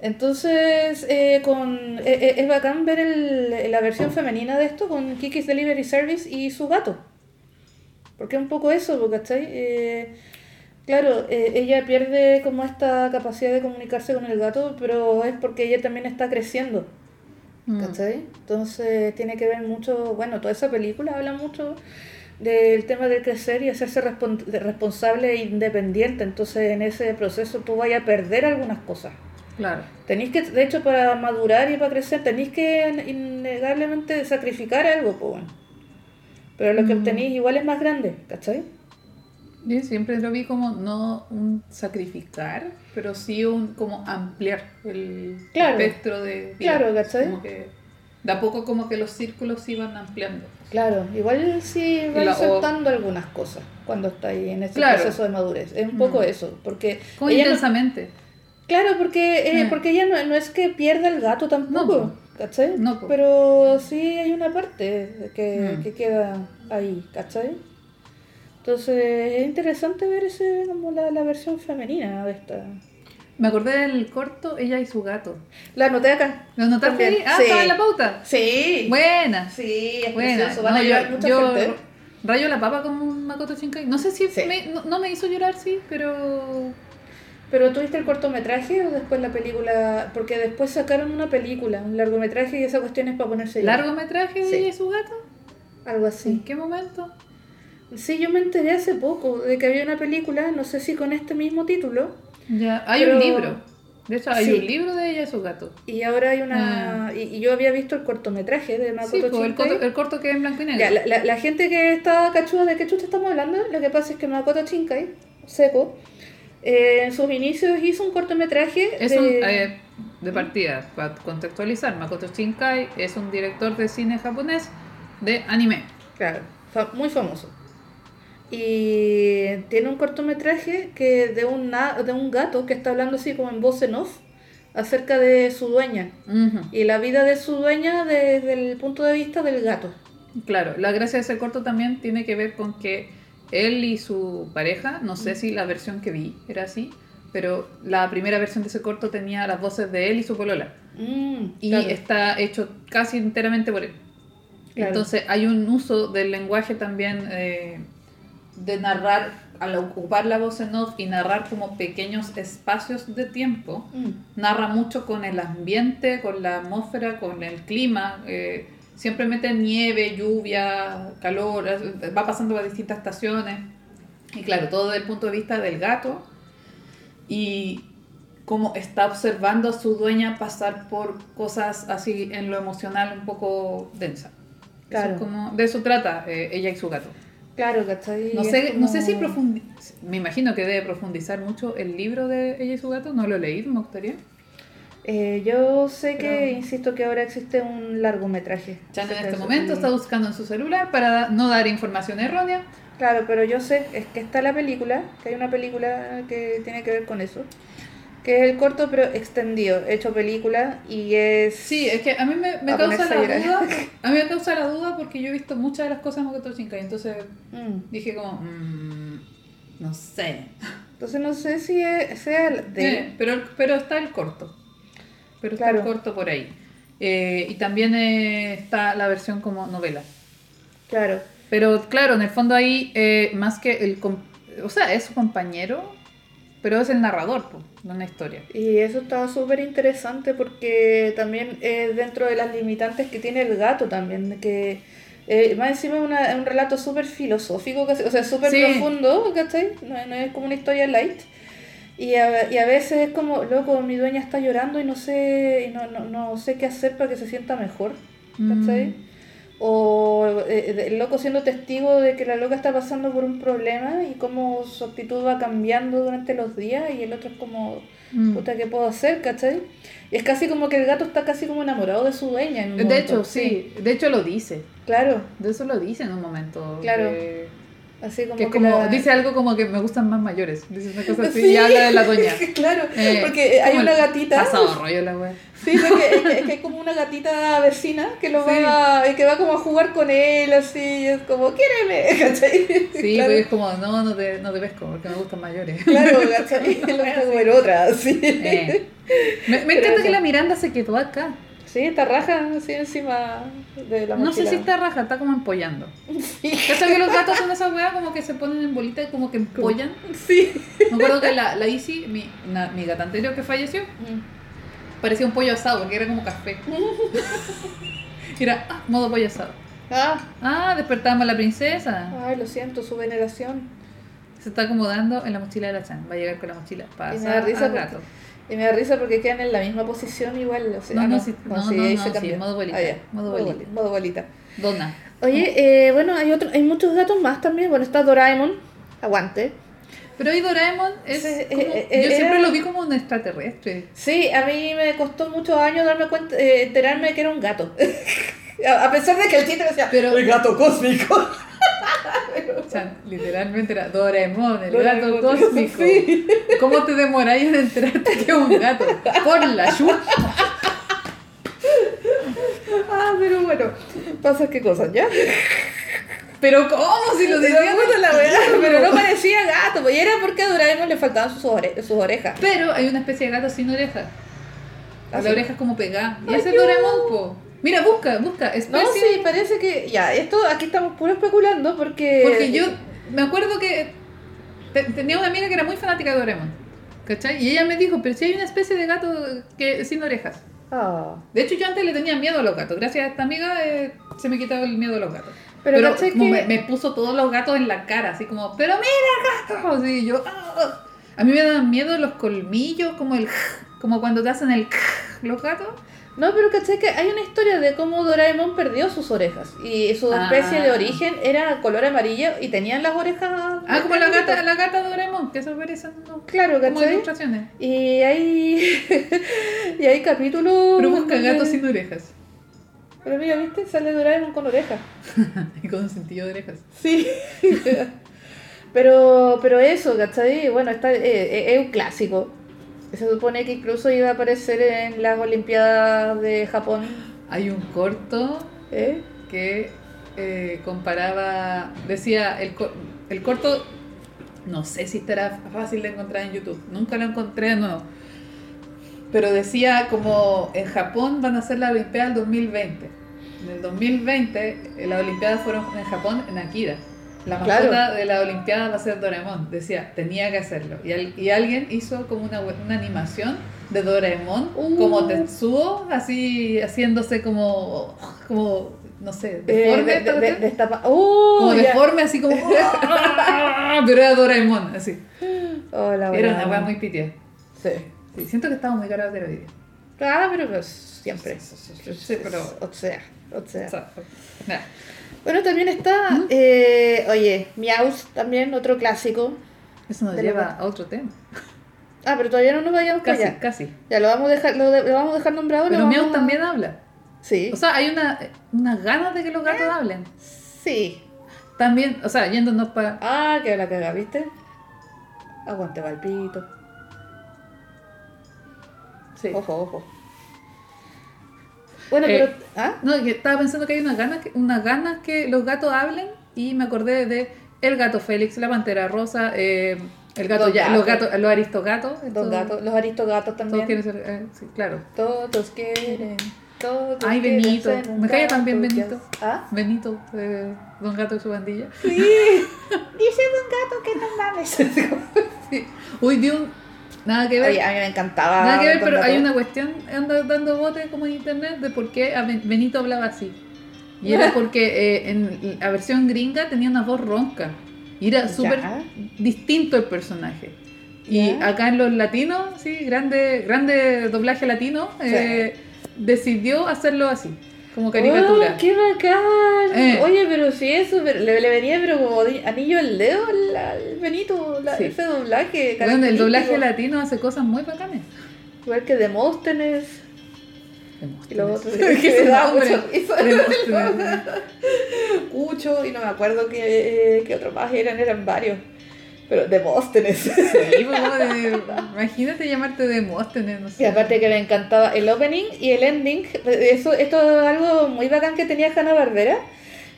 Entonces, eh, con, eh, eh, es bacán ver el- la versión femenina de esto con Kiki's Delivery Service y su gato. Porque es un poco eso, porque, ¿cachai? Eh, claro, eh, ella pierde como esta capacidad de comunicarse con el gato, pero es porque ella también está creciendo, Mm. ¿cachai? Entonces tiene que ver mucho, bueno, toda esa película habla mucho del tema del crecer y hacerse responsable e independiente. Entonces en ese proceso tú vayas a perder algunas cosas. Claro. Tenéis que, de hecho, para madurar y para crecer, tenéis que innegablemente sacrificar algo, pues bueno. Pero lo que Mm. obtenéis igual es más grande, ¿cachai? Yo siempre lo vi como no un sacrificar, pero sí un como ampliar el Claro. espectro de vida. Claro, ¿cachai? Como que de a poco como que los círculos se iban ampliando. Claro, igual sí vais la- o- soltando algunas cosas cuando estáis en ese Claro. proceso de madurez. Es un poco Mm. eso, porque Como ella no- intensamente. Claro, porque eh, Mm. porque ella no, no es que pierda el gato tampoco, No, ¿cachai? No. Pero sí hay una parte que, Mm. que queda ahí, ¿cachai? Entonces es interesante ver ese como la, la versión femenina de esta. Me acordé del corto Ella y su gato. La anoté acá. ¿Lo notaste También, ahí? Ah, sí. estaba en la pauta. Sí. Buena. Sí, es Buena. Van a No, llorar yo, mucha yo gente. rayo la papa con Makoto Shinkai. No sé si Sí. me, no, no me hizo llorar, sí, pero... Pero tuviste el cortometraje o después la película, porque después sacaron una película, un largometraje y esa cuestión es para ponerse. ¿Largometraje de Sí. Ella y su gato? Algo ¿En así. qué momento? Sí, yo me enteré hace poco de que había una película, no sé si con este mismo título, Ya, hay Pero- un libro. De hecho, hay Sí. un libro de ella y su gato. y ahora hay una... Y, y yo había visto el cortometraje de Sí, Makoto pues, el, corto, el corto que es en blanco y negro. Ya, la, la, la gente que está cachuda de qué chucha estamos hablando, lo que pasa es que Makoto Shinkai, seco, eh, en sus inicios hizo un cortometraje Es de... un, eh, de partida, para contextualizar, Makoto Shinkai es un director de cine japonés de anime. Claro, muy famoso. Y tiene un cortometraje que de un, na- de un gato que está hablando así como en voz en off acerca de su dueña y la vida de su dueña desde el punto de vista del gato. Claro, la gracia de ese corto también tiene que ver con que él y su pareja, no sé si la versión que vi era así, pero la primera versión de ese corto tenía las voces de él y su polola. Mm, Y claro. está hecho casi enteramente por él. Claro. Entonces hay un uso del lenguaje también eh, de narrar, al ocupar la voz en off y narrar como pequeños espacios de tiempo, Mm, narra mucho con el ambiente, con la atmósfera, con el clima. eh, siempre mete nieve, lluvia, calor, eh, va pasando por distintas estaciones. Y claro, todo desde el punto de vista del gato. Y como está observando a su dueña pasar por cosas así en lo emocional un poco densa. Eso Claro. es como, de eso trata eh, ella y su gato. claro, ¿cachai? No sé, no sé si como- profundi- me imagino que debe profundizar mucho el libro de ella y su gato, no lo he leído, me gustaría. Eh, yo sé que, insisto, que ahora existe un largometraje. Chan en este momento está buscando en su celular para no dar información errónea. Claro, pero yo sé, es que está la película, que hay una película que tiene que ver con eso. Que es el corto pero extendido, hecho película y es... Sí, es que a mí me, me A causa la llorar. duda. A mí me causa la duda porque yo he visto muchas de las cosas de Makoto Shinkai, entonces Mm. dije como, mm, no sé. Entonces no sé si es- sea de... Eh, pero, pero está el corto. Pero está Claro. el corto por ahí. Eh, y también eh, está la versión como novela. Claro. Pero claro, en el fondo ahí, eh, más que el... O sea, es su compañero, pero es el narrador po, de una historia. Y eso estaba súper interesante porque también es dentro de las limitantes que tiene el gato también, que eh, más encima es una- un relato súper filosófico, o sea, súper Sí. profundo, ¿cachai? No, no es como una historia light. Y a, y a veces es como, loco, mi dueña está llorando y no sé, y no, no, no sé qué hacer para que se sienta mejor, ¿cachai? Mm. O eh, el loco siendo testigo de que la loca está pasando por un problema y cómo su actitud va cambiando durante los días y el otro es como, Mm. puta, ¿qué puedo hacer? ¿cachai? Y es casi como que el gato está casi como enamorado de su dueña. En un De momento, hecho, sí, de hecho lo dice. Claro, De eso lo dice en un momento. Claro. Así como Que es como, la- dice algo como que me gustan más mayores. Dice una cosa así Sí. y habla de la doña. claro, Eh, porque hay una gatita. Pasado rollo la wea. Sí, es que, es que hay como una gatita vecina que lo Sí. va, que va como a jugar con él, así, y es como, quiéreme, ¿cachai? Sí, claro, pues es como, no, no te, no te pesco porque me gustan mayores. Claro, ¿cachai? Lo está como en otra, así. Eh. Me, me encanta que la Miranda se quedó acá. Sí, está raja así encima de la No sé mochila. si está raja, está como empollando. Sí. ¿Cachai que los gatos son esa weá como que se ponen en bolita y como que empollan? Sí. Me acuerdo que la, la Isi, mi, una- mi gata anterior que falleció, parecía un pollo asado porque era como café. Era, ah, modo pollo asado. Ah, Ah, despertamos a la princesa. ay, lo siento, su veneración. Se está acomodando en la mochila de la Chan. Va a llegar con la mochila. Pasa al porque- gato. Y me da risa porque quedan en la misma posición igual. O sea, No, ah, no, sí, no, no, no, se sí, modo bolita, Ah, ya, modo modo, bolita. boli- modo bolita. Donna. Oye, eh, bueno, hay otro, hay muchos gatos más también. Bueno, está Doraemon, aguante. Pero ahí Doraemon es Sí, como- eh, eh, yo siempre era- lo vi como un extraterrestre. Sí, a mí me costó muchos años darme cuenta, eh, enterarme de que era un gato. a a pesar de que el título decía, Pero- el gato cósmico. O sea, literalmente era Doraemon, el Doraemon, gato cósmico. sí. ¿Cómo te demoráis en enterarte que es un gato? Por la chucha. Ah, pero bueno, pasa qué cosas, ¿ya? Pero ¿cómo? Si lo decían la weá, pero no parecía gato, pues y era porque a Doraemon le faltaban sus, ore- sus orejas. Pero hay una especie de gato sin orejas. ¿Ah, oreja es como pegada. Y ese es Doraemon, po. Mira, busca, busca. No, especie- sí, parece que. Ya, esto aquí estamos puro especulando porque. Porque yo me acuerdo que te- tenía una amiga que era muy fanática de Doraemon. ¿Cachai? Y ella me dijo, pero si hay una especie de gato que sin orejas. Ah. De hecho, yo antes le tenía miedo a los gatos. Gracias a esta amiga eh, se me quitaba el miedo a los gatos. Pero Pero, ¿cachai como que- me, me puso todos los gatos en la cara, así como, pero mira gatos. Y yo, "Ah, ah". a mí me dan miedo los colmillos, como el, como cuando te hacen el, los gatos. No, pero caché que hay una historia de cómo Doraemon perdió sus orejas. Y su Ah. especie de origen era color amarillo y tenían las orejas. Ah, como la gata, la gata de Doraemon, que eso parecen ¿no? Claro, como ¿cachai? ilustraciones. Y hay. y hay capítulos. Pero busca donde- gatos sin orejas. Pero mira, ¿viste? Sale Doraemon con orejas. Y con un cintillo de orejas. Sí. pero, pero eso, ¿cachai? Bueno, está, eh, eh, es un clásico. Se supone que incluso iba a aparecer en las Olimpiadas de Japón. Hay un corto ¿eh? que eh, comparaba, decía, el, el corto, no sé si estará fácil de encontrar en YouTube, nunca lo encontré de nuevo, pero decía como en Japón van a hacer la Olimpiada del 2020. En el 2020 eh, las Olimpiadas fueron en Japón, en Akira. La Claro. mascota de la Olimpiada va a ser Doraemon. Decía, tenía que hacerlo. Y, al- y alguien hizo como una, una animación de Doraemon, Uh. como Tetsuo, así haciéndose como, como no sé, Eh, deforme. de, esta de, de esta- ¡Oh, como deforme, así como. pero era Doraemon, así. Hola, Era hola. una weá muy pitia. Sí. Sí, siento que estaba muy caro de video. Ah, pero pues siempre. Sí, pero. O sea, o sea. o sea, nada. Bueno, también está, eh, oye, Meows también, otro clásico. Eso nos lleva la- a otro tema. Ah, pero todavía no nos vayamos Casi, allá. casi. Ya, lo vamos a dejar, lo, vamos a dejar nombrado. Pero vamos a- también habla. Sí. O sea, hay una, unas ganas de que los gatos hablen. sí. También, o sea, yéndonos para. Ah, que la caga, ¿viste? Aguante Valpito. Sí. Ojo, ojo. Bueno, Eh, pero. ¿Ah? No, que estaba pensando que hay unas ganas que, unas ganas que los gatos hablen y me acordé de el gato Félix, la pantera rosa, eh, el gato Don ya, los gatos, los aristogatos. Todos- gatos, los aristogatos Todos también. quieren ser, eh, sí, claro. Todos quieren. Todos Ay, quieren Benito. Me cae también Benito. ¿Ah? Benito, eh, Don Gato y su bandilla. Sí. Dice un gato que no mames. Sí. Uy, vi un. Nada que ver. Oye, a mí me encantaba. Nada que ver, pero hay una cuestión, anda dando bote como en internet de por qué Benito hablaba así. Y era porque eh, en la versión gringa tenía una voz ronca. Y era súper distinto el personaje. Y acá en los latinos, sí, grande, grande doblaje latino, eh, decidió hacerlo así, como caricatura. Oh, ¡Qué bacán! Eh. Oye, pero si eso, pero le, le venía pero como anillo al dedo al, Benito, la- Sí. ese doblaje. bueno, el doblaje latino hace cosas muy bacanes. Igual que Demóstenes. Y los otros ¿Qué que. Demóstenes. Cucho, y no me acuerdo qué, qué otros más eran, eran varios. Pero Demóstenes. Sí, pues, como de- imagínate llamarte Demóstenes, no sé. Y aparte que me encantaba el opening y el ending. Eso, esto es algo muy bacán que tenía Hanna Barbera.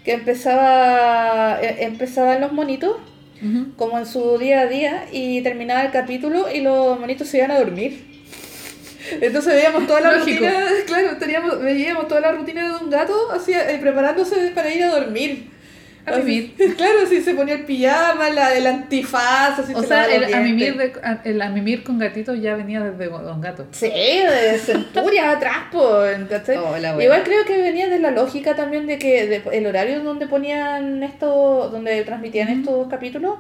Que empezaba, eh, empezaban los monitos, Ujú. como en su día a día, y terminaba el capítulo y los monitos se iban a dormir. Entonces veíamos toda la Lógico. rutina, claro, teníamos, veíamos toda la rutina de un gato así, eh, preparándose para ir a dormir. A mimir. Claro, sí, se ponía el pijama, la, el antifaz, así O se sea, el a, mimir de, a- el a mimir con gatitos ya venía desde Don Gato. Sí, de centurias atrás, pues. Oh. Igual creo que venía de la lógica también de que de- el horario donde ponían esto, donde transmitían Ujú. estos capítulos,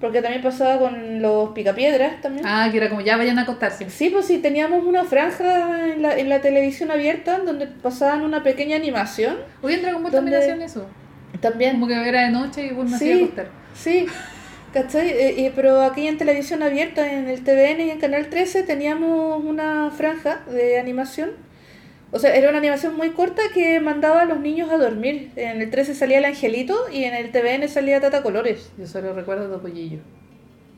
porque también pasaba con los picapiedras también. Ah, que era como ya vayan a acostarse. Sí, pues sí, teníamos una franja en la, en la televisión abierta donde pasaban una pequeña animación. Hoy en Dragon Ball también eso. También. Como que era de noche y vos me Sí. hacía acostar. Sí, ¿cachai? Eh, y- pero aquí en televisión abierta, en el TVN y en Canal 13, teníamos una franja de animación. O sea, era una animación muy corta que mandaba a los niños a dormir. En el 13 salía el angelito y en el TVN salía Tata Colores. Yo solo recuerdo Topollillo.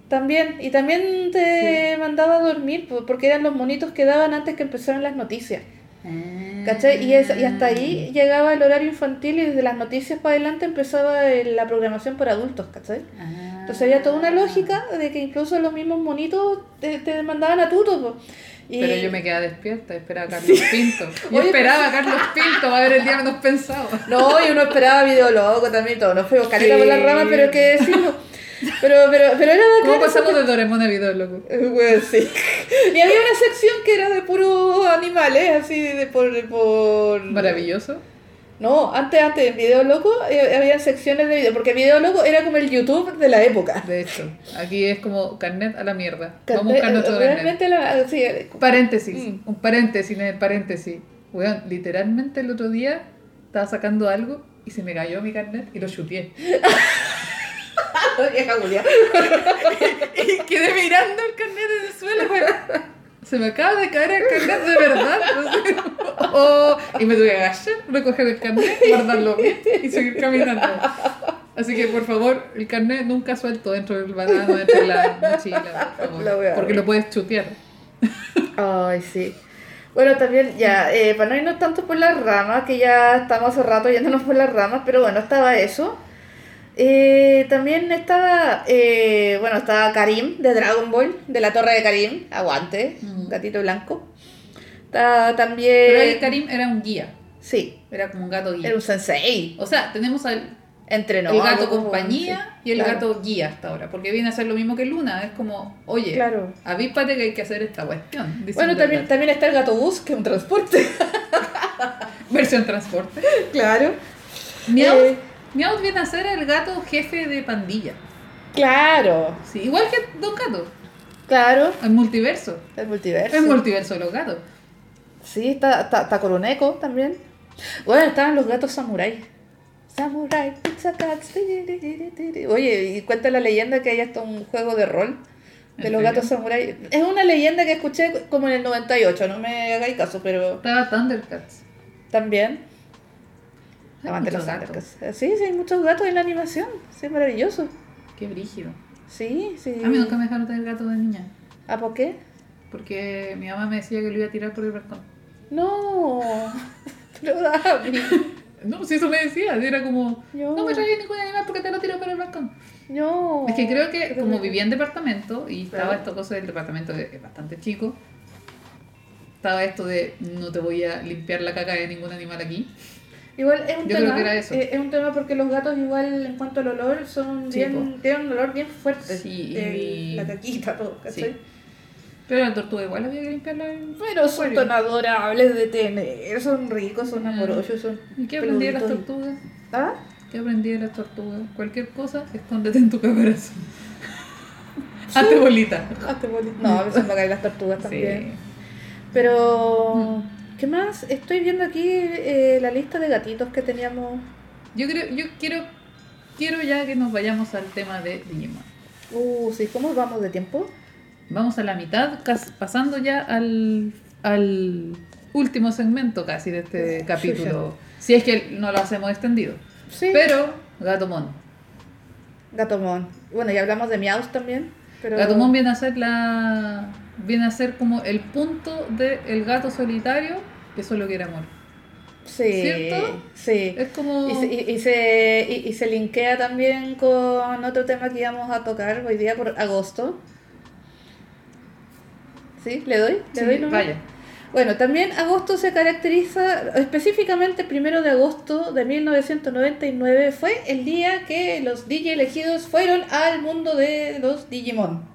También, y también te mandaba a dormir po- porque eran los monitos que daban antes que empezaran las noticias. ¿Cachai? Y, es- y hasta ahí llegaba el horario infantil y desde las noticias para adelante empezaba la programación para adultos, ¿cachai? Ah. Entonces había toda una lógica de que incluso los mismos monitos te, te mandaban a tuto. po. Y- Pero yo me quedaba despierta, esperaba a Carlos Pinto. Yo Oye, esperaba a Carlos Pinto a ver el día menos pensado. No, y uno esperaba video loco también todo. No fue caleta Sí. por las ramas, pero qué decirlo. Pero, pero, pero era ¿Cómo bacán. eso pasamos de Doraemon a video, loco? Eh, bueno, sí. Y había una sección que era de puros animales, así de por, por... Maravilloso. No, antes, antes, en Video Loco eh, había secciones de video, porque Video Loco era como el YouTube de la época. De hecho, aquí es como carnet a la mierda. Vamos a buscar nuestro carnet. Realmente la, sí, eh, Paréntesis, Mm. un paréntesis en el paréntesis. Weón, literalmente el otro día estaba sacando algo y se me cayó mi carnet y lo chuteé. vieja Julia. Y quedé mirando el carnet en el suelo. Se me acaba de caer el carnet de verdad. Oh, y me tuve que agachar, recoger el carnet, guardarlo bien y seguir caminando. Así que por favor, el carnet nunca suelto dentro del banano, dentro de la mochila, por favor. Porque lo puedes chutear. Ay, sí. Bueno, también ya, eh, para no irnos tanto por las ramas, que ya estamos hace rato yéndonos por las ramas, pero bueno, estaba eso. Eh, también estaba, eh, bueno, estaba Karim de Dragon Ball, de la Torre de Karim, aguante, Mm. gatito blanco. Está también... Pero ahí Karim era un guía, Sí, era como un gato guía. era un sensei. O sea, tenemos al Entrenó. el gato compañía sí, y el claro. gato guía hasta ahora. Porque viene a ser lo mismo que Luna. Es como, oye, Claro. avíspate que hay que hacer esta cuestión. Bueno, también, también está el gato bus, que es un transporte. Versión transporte. claro. Meowth, Eh. Meowth viene a ser el gato jefe de pandilla. Claro, Sí, igual que Don Gato. claro. El multiverso. El multiverso. El multiverso de los gatos. Sí, está, está, está Coroneco también. Bueno, estaban los gatos samurai. Samurai, pizza cats. Oye, y cuenta la leyenda que hay hasta un juego de rol de ¿En los gatos samurai. Es una leyenda que escuché como en el 98, no me hagáis caso, pero Estaba Thundercats. también. Aguante los gatos. Sí, sí, hay muchos gatos en la animación. Sí, maravilloso. Qué brígido. Sí, sí. A mí nunca me dejaron tener gato de niña. ¿Ah, por qué? Porque mi mamá me decía que lo iba a tirar por el balcón. No. Pero. No, si eso me decía, era como, No. no me traigas ningún animal porque te lo tiro por el balcón. No. Es que creo que Pero como me- vivía en departamento y estaba Claro. esta cosa del departamento de, es bastante chico, estaba esto de no te voy a limpiar la caca de ningún animal aquí. Igual es un Yo tema. eh, Es un tema porque los gatos, igual en cuanto al olor, son Sí, bien, tienen un olor bien fuerte. Sí, El- y- La caquita, todo, ¿cachai? Sí. Pero la tortuga igual había que limpiarla. Pero son Bueno. tan adorables de tener, son ricos, son Ah. amorosos, son. ¿Y qué aprendí de las tortugas? ¿Ah? ¿Qué aprendí de las tortugas? Cualquier cosa, escóndete en tu caparazón. Hazte bolita. Hazte bonito. No, a veces me caen las tortugas también. Sí. Pero. ¿Qué más? Estoy viendo aquí eh, la lista de gatitos que teníamos. Yo creo, yo quiero, quiero ya que nos vayamos al tema de Digimon. Uh, sí, ¿cómo vamos de tiempo? Vamos a la mitad, pasando ya al, al último segmento casi de este capítulo. Si es que no lo hacemos extendido. Sí. Pero, Gatomon. Gatomon. Bueno, y hablamos de Miaus también. Pero... Gatomon viene a ser la. viene a ser como el punto del gato solitario que solo quiere amor. Sí, ¿Cierto? sí. Es como. Y se, y, y se, y, y se linkea también con otro tema que íbamos a tocar hoy día por agosto. ¿Sí? ¿Le doy? ¿Le Sí, doy nomás? vaya. Bueno, también agosto se caracteriza, específicamente el primero de agosto de 1999 fue el día que los DJ elegidos fueron al mundo de los Digimon.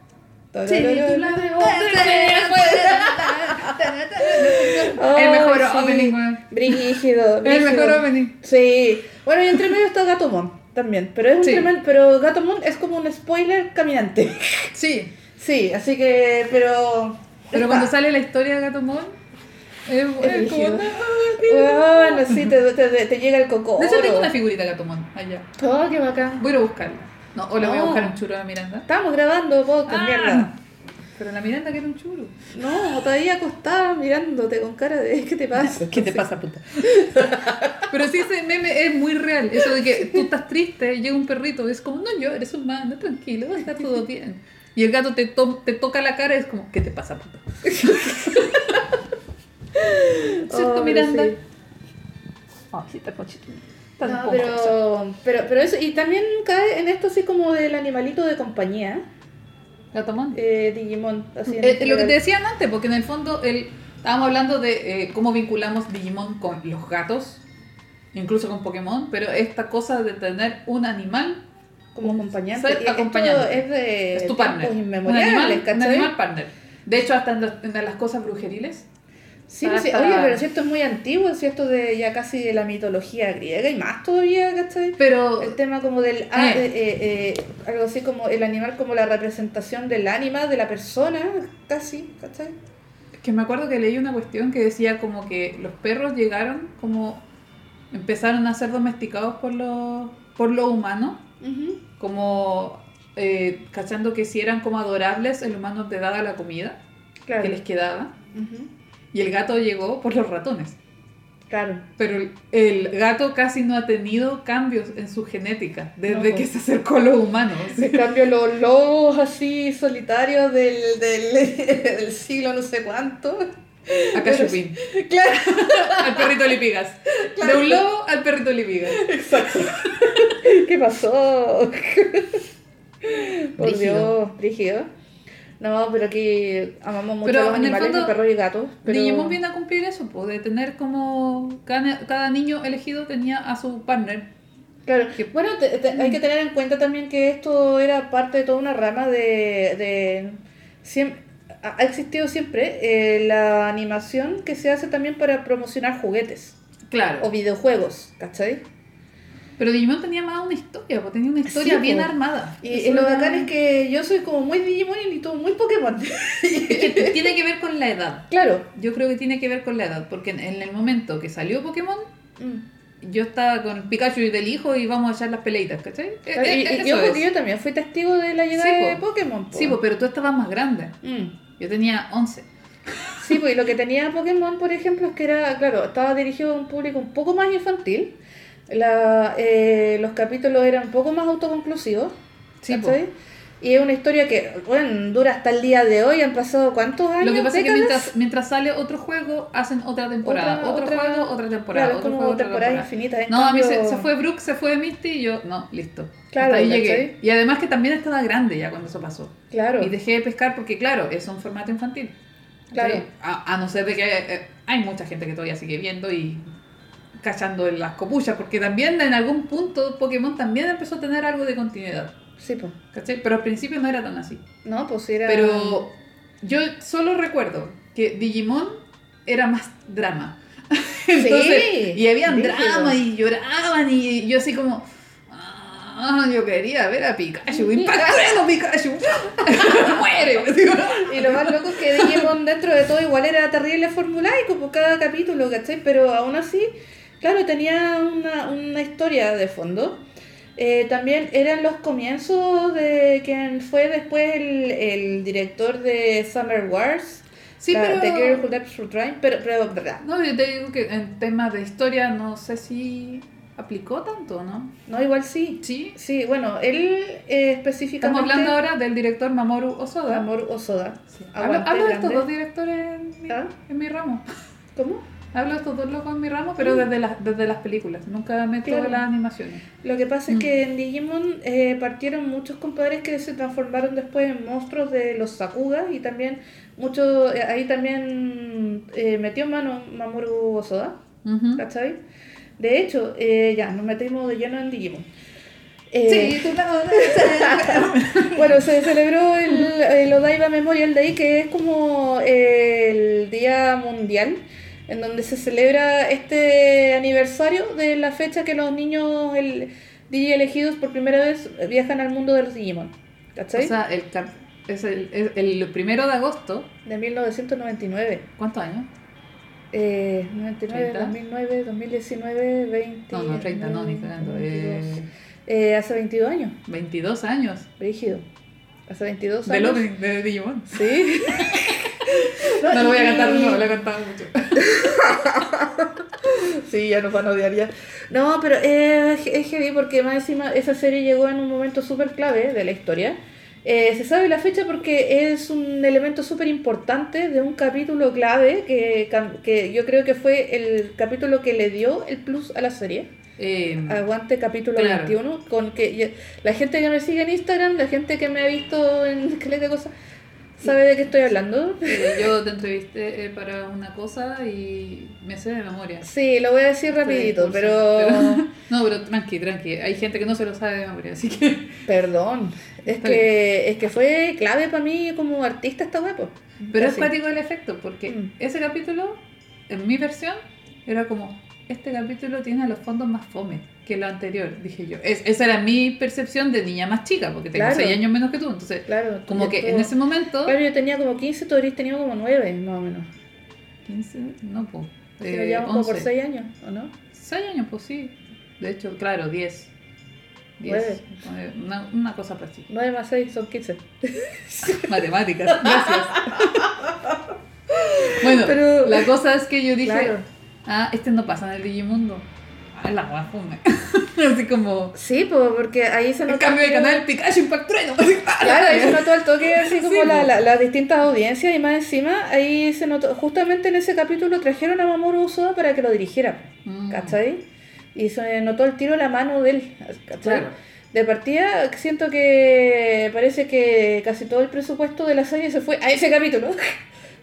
El mejor opening. Brígido, El mejor opening. Sí. Bueno, y entre medio está Gatomon también. Pero es un Sí. tremen- pero Gatomon es como un spoiler caminante. Sí, Sí, así que, pero. pero está. cuando sale la historia de Gatomon, es, Es es como. "Ah, Bueno, sí, te, te, te llega el coco. De hecho, tengo una figurita de Gatomon allá. Oh, qué bacán. Voy a ir a buscarla. No, o le voy a buscar un churo a la Miranda. Estamos grabando podcast, Ah. mierda. Pero la Miranda quiere un churo. No, todavía acostada mirándote con cara de ¿qué te pasa? ¿Qué te pasa, puta? Pero sí, ese meme es muy real. Eso de que tú estás triste, llega un perrito es como, no llores, humano, tranquilo, estar todo bien. Y el gato te, to- te toca la cara y es como, ¿qué te pasa, puta? ¿Cierto, Oh, Miranda? sí. Ah, sí, está cochito. Está No, pero, pero, pero eso, y también cae en esto así como del animalito de compañía, Gatomon. eh, Digimon. Así Eh, lo que te decían antes, porque en el fondo el, estábamos hablando de eh, cómo vinculamos Digimon con los gatos, incluso con Pokémon, pero esta cosa de tener un animal como acompañante. Ser acompañante. es de es tu partner. Un animal, un animal partner. De hecho, hasta en, los- en las cosas brujeriles. Sí, pues sí, oye, pero si esto es muy antiguo, si esto de ya casi de la mitología griega y más todavía, ¿cachai? Pero El tema como del, ah, Eh. eh, eh, eh, algo así como el animal como la representación del ánima, de la persona, casi, ¿cachai? que me acuerdo que leí una cuestión que decía como que los perros llegaron como empezaron a ser domesticados por los por lo humano como eh, cachando que si eran como adorables el humano te daba la comida Claro. que les quedaba y el gato llegó por los ratones Claro. pero el, gato casi no ha tenido cambios en su genética desde No, que pues. se acercó a los humanos En cambio, los lobos así solitarios del, del, del siglo no sé cuánto. acá Chupín Claro, al perrito Lipigas de un lobo al perrito Lipigas exacto. ¿Qué pasó? Por. Dios, brígido. No, pero aquí amamos mucho Pero a los animales, fondo, los perros y gatos. Pero... Digimon viene a cumplir eso, pues, de tener como cada, cada niño elegido tenía a su partner. Claro, Que- bueno, te- te- hay que tener en cuenta también que esto era parte de toda una rama de... de siem- ha ha existido siempre eh, la animación que se hace también para promocionar juguetes Claro. o videojuegos, ¿cachai? Pero Digimon tenía más una historia, pues tenía una historia Sí, bien po. armada. Y, lo bacán es que yo soy como muy Digimon y tú muy Pokémon. es que tiene que ver con la edad. claro. Yo creo que tiene que ver con la edad, porque en, en el momento que salió Pokémon, Mm. yo estaba con Pikachu y del hijo y vamos a echar las peleitas, ¿cachai? Eh, Claro, eh, y, eh, y- es. que yo también fui testigo de la llegada Sí, de po. Pokémon. po. Sí, pues, pero tú estabas más grande. Mm. Yo tenía 11. Sí, pues y lo que tenía Pokémon, por ejemplo, es que era, claro, estaba dirigido a un público un poco más infantil. La, eh, los capítulos eran un poco más autoconclusivos. Sí. Y es una historia que, bueno, dura hasta el día de hoy. Han pasado cuántos años. Lo que pasa es que mientras, mientras sale otro juego, hacen otra temporada. Otra- otro otra- juego, otra temporada. Claro, otro como juego, otra temporada. infinitas. No, a mí se, se fue Brooke, se fue Misty y yo, no, listo. Claro, Hasta ahí llegué. Y además que también estaba grande ya cuando eso pasó. Claro. Y dejé de pescar porque, claro, es un formato infantil. Claro. A no ser de que eh, hay mucha gente que todavía sigue viendo y cachando en las copuchas, porque también en algún punto Pokémon también empezó a tener algo de continuidad. Sí, pues. ¿Cachai? Pero al principio no era tan así. No, pues era. Pero yo solo recuerdo que Digimon era más drama. Entonces, Sí, y habían drama y lloraban y yo así como... "Ah, yo quería ver a Pikachu, impactando Pikachu, muere. digo. Y lo más loco es que Digimon dentro de todo igual era terrible formulaico por cada capítulo, ¿cachai? Pero aún así, claro, tenía una, una historia de fondo. Eh, también eran los comienzos de quien fue después el, el director de Summer Wars, Sí, la- pero- The Girl Who Leapt Through Time, pero, pero verdad. No, yo te digo que en temas de historia no sé si aplicó tanto, ¿no? No, igual sí. Sí. Sí, bueno, él eh, específicamente... Estamos hablando ahora del director Mamoru Osoda. Amor Osoda. Sí. Hablo, hablo de estos dos directores en mi, ¿Ah? en mi ramo. ¿Cómo? Hablo de estos dos locos en mi ramo, pero desde, las desde las películas. Nunca meto Claro. las animaciones. Lo que pasa Mm. es que en Digimon eh, partieron muchos compadres que se transformaron después en monstruos de los Sakugas y también mucho eh, ahí también eh, metió mano Mamoru Osoda, Ujú. ¿cachai? De hecho, eh, ya, nos metimos de lleno en Digimon. Eh, Sí, tú no- Bueno, se celebró el, el Odaiba Memorial Day, que es como el Día Mundial, en donde se celebra este aniversario de la fecha que los niños el, DJ elegidos por primera vez viajan al mundo de los Digimon. O ¿Cachai? sea, el, es el, es el primero de agosto. de 1999. ¿Cuántos años? Eh, 99, 30. 2009, 2019, 20. No, no, 30 no, ni cagando. 22. Eh, Eh, hace 22 años, 22 años. rígido. Hace 22 Del años. opening de Digimon. Sí. No lo voy a cantar, no, lo he cantado mucho. Sí, ya nos van a odiar ya. No, pero eh, es heavy porque más encima esa serie llegó en un momento súper clave de la historia. Eh, se sabe la fecha porque es un elemento súper importante de un capítulo clave que, que yo creo que fue el capítulo que le dio el plus a la serie. Eh, Aguante capítulo Claro. 21. Con que la gente que me sigue en Instagram, la gente que me ha visto en esqueleto de cosas, sabe de qué estoy hablando. eh, yo te entrevisté eh, para una cosa y me sé de memoria. Sí, lo voy a decir rapidito, pero... No, pero tranqui, tranqui. Hay gente que no se lo sabe de memoria, así que... Perdón, es Está que, es que fue clave para mí como artista esta web. Pero es Así. cuático el efecto, porque Mm. ese capítulo, en mi versión, era como, este capítulo tiene los fondos más fome que lo anterior, dije yo. Es, esa era mi percepción de niña más chica, porque tengo Claro. 6 años menos que tú, entonces, Claro, como que tú- en ese momento... Claro, yo tenía como 15, tú habrías tenido como 9, más o menos. 15, no, pues... Nos llevamos como por 6 años, ¿o no? 6 años, pues sí. De hecho, claro, 10. 10. Nueve. Eh, Una, una cosa para ti. 9 más 6 son 15. Matemáticas, gracias. bueno, Pero- la cosa es que yo dije, Claro. Ah, este no pasa en el Digimundo. Ah, la guapa. Así como, Sí, pues, porque ahí se el notó. cambio de canal, Pikachu Impact Trueno. Ah, Claro, ahí se notó el toque así como Sí, la- po. la- las distintas audiencias y más encima, ahí se notó, justamente en ese capítulo trajeron a Mamoru Osoda para que lo dirigiera, Mm. ¿cachai? Y se notó el tiro la mano de él, ¿cachai? Claro. De partida, siento que parece que casi todo el presupuesto de la serie se fue a ese capítulo.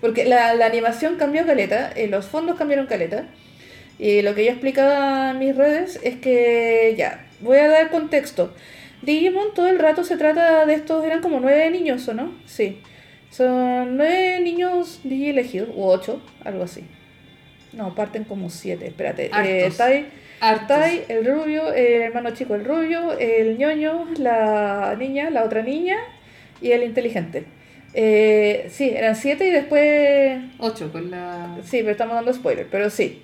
Porque la, la animación cambió caleta, eh, los fondos cambiaron caleta. Y lo que yo explicaba en mis redes es que, ya, voy a dar contexto. Digimon todo el rato se trata de estos, eran como nueve niños, ¿o no? Sí. Son nueve niños Digi elegidos, u ocho, algo así. No, parten como siete, espérate. Eh. Tai. Tai, el rubio, el hermano chico, el rubio, el ñoño, la niña, la otra niña y el inteligente. Eh, sí, eran siete y después... 8 con la... Sí, pero estamos dando spoiler, pero sí.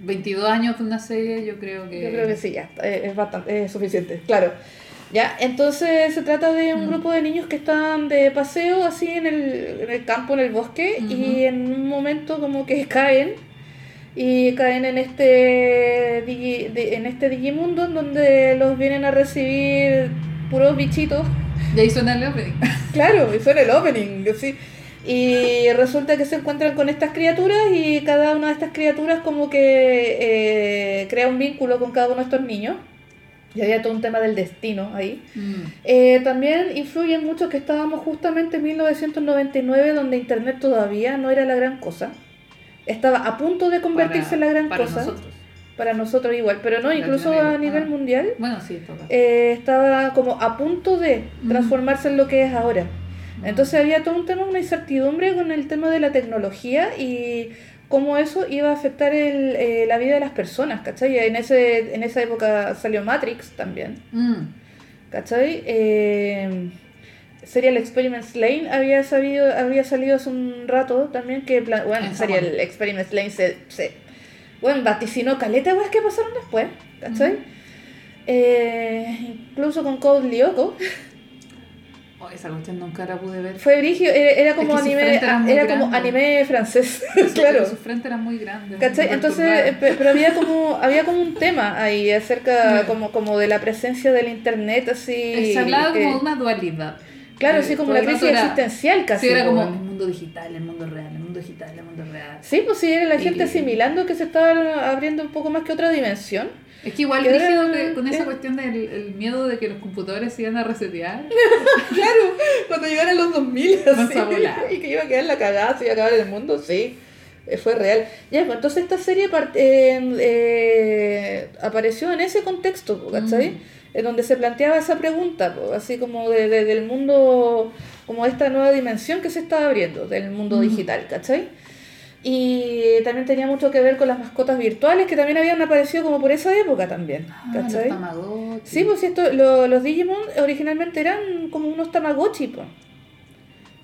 22 años de una serie, yo creo que... Yo creo que sí, ya, eh, es bastante, es suficiente, claro. Ya, entonces se trata de un Mm. grupo de niños que están de paseo así en el, en el campo, en el bosque, y en un momento como que caen, y caen en este, digi- en este Digimundo en donde los vienen a recibir puros bichitos. Y ahí suena el opening. Claro, y suena el opening, sí. Y resulta que se encuentran con estas criaturas y cada una de estas criaturas como que eh, crea un vínculo con cada uno de estos niños. Y había todo un tema del destino ahí. Mm. Eh, también influye mucho que estábamos justamente en 1999 donde Internet todavía no era la gran cosa. Estaba a punto de convertirse Para- en la gran para cosa. nosotros. Para nosotros igual, pero no, incluso a nivel Ah. mundial. Bueno, sí, toca. eh, estaba como a punto de Mm. transformarse en lo que es ahora. Mm. Entonces había todo un tema, una incertidumbre con el tema de la tecnología y cómo eso iba a afectar el, eh, la vida de las personas, ¿cachai? En, ese, en esa época salió Matrix también, Mm. ¿cachai? Eh, Serial Experiments Lane había, sabido, había salido hace un rato también que, bueno, En Serial Japón. Experiments Lane se, se bueno, vaticinó caleta, weas, que pasaron después, ¿cachai? Eh, incluso con Code Lyoko. Oh, esa cuestión nunca la pude ver. Fue brigio, era, era como Es que sus anime, muy era como anime francés, claro. Su frente era muy grande. ¿Cachai? muy Entonces, eh, pe- pero había como, había como un tema ahí acerca Mm. como, como de la presencia del internet así. Eh, Se hablaba como de una dualidad. Claro, Eh, así como la crisis era- existencial casi. Sí, era como el mundo digital, el mundo real, el mundo digital, el mundo real. Sí, pues sí, era la gente asimilando que se estaba abriendo un poco más que otra dimensión. Es que igual rígido que con esa cuestión del el miedo de que los computadores se iban a resetear. Claro, cuando llegaran los 2000 Vas a y que iba a quedar la cagada, se iba a acabar el mundo, sí, eh, fue real. Ya, pues entonces esta serie eh, eh, apareció en ese contexto, po, ¿cachai? Mm. En donde se planteaba esa pregunta, así como de, de- del mundo, como esta nueva dimensión que se estaba abriendo, del mundo Mm. digital, ¿cachai? Y también tenía mucho que ver con las mascotas virtuales que también habían aparecido como por esa época también, Ah, los ¿cachai? Tamagotchi. Sí, pues esto, lo- los Digimon originalmente eran como unos Tamagotchi, pues.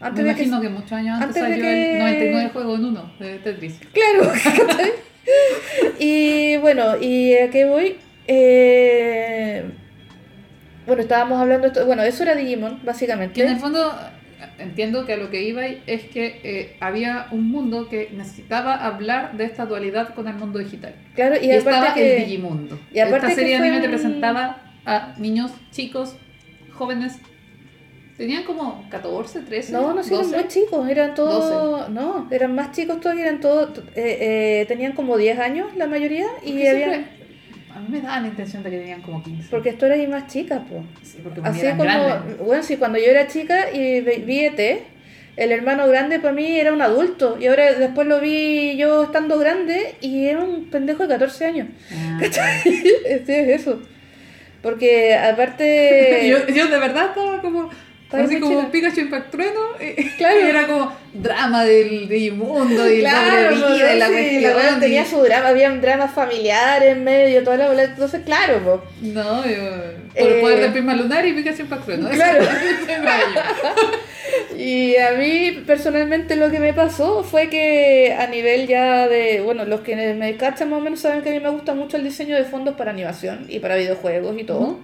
Me Antes de que. imagino que, muchos años antes, antes de salió que- el 99 juego en uno de Tetris. Claro, ¿cachai? Y bueno, ¿y a qué voy? Eh, bueno, estábamos hablando de esto. Bueno, eso era Digimon, básicamente. Que en el fondo entiendo que a lo que iba es que eh, había un mundo que necesitaba hablar de esta dualidad con el mundo digital. Claro, y, Y, estaba aparte que. el Digimundo. y aparte Esta serie que de anime te presentaba a niños, chicos, jóvenes. Tenían como 14, 13, No, no, sí, eran 12. muy chicos, eran todos, no, eran más chicos todavía, eran todos, eh, eh, tenían como 10 años la mayoría y había, A mí me daba la intención de que tenían como 15. porque esto era y más chicas, pues. Sí, porque Así eran como, grandes. bueno, sí, cuando yo era chica y vi ET, el hermano grande para mí era un adulto. Y ahora después lo vi yo estando grande y era un pendejo de 14 años. Ah, Sí, es eso. Porque aparte... yo, yo de verdad estaba como. Así como chica. Pikachu Impact Trueno. Y, Claro. y era como drama del Digimundo y Claro, el doble vida y la cuestión. la y- tenía su drama, había un drama familiar en medio, toda la bola. Entonces, claro, po. No, yo, por Eh, el poder del prisma lunar y Pikachu Impact Trueno. Eso- Claro. Y a mí personalmente lo que me pasó fue que a nivel ya de, bueno, los que me cachan más o menos saben que a mí me gusta mucho el diseño de fondos para animación y para videojuegos y todo.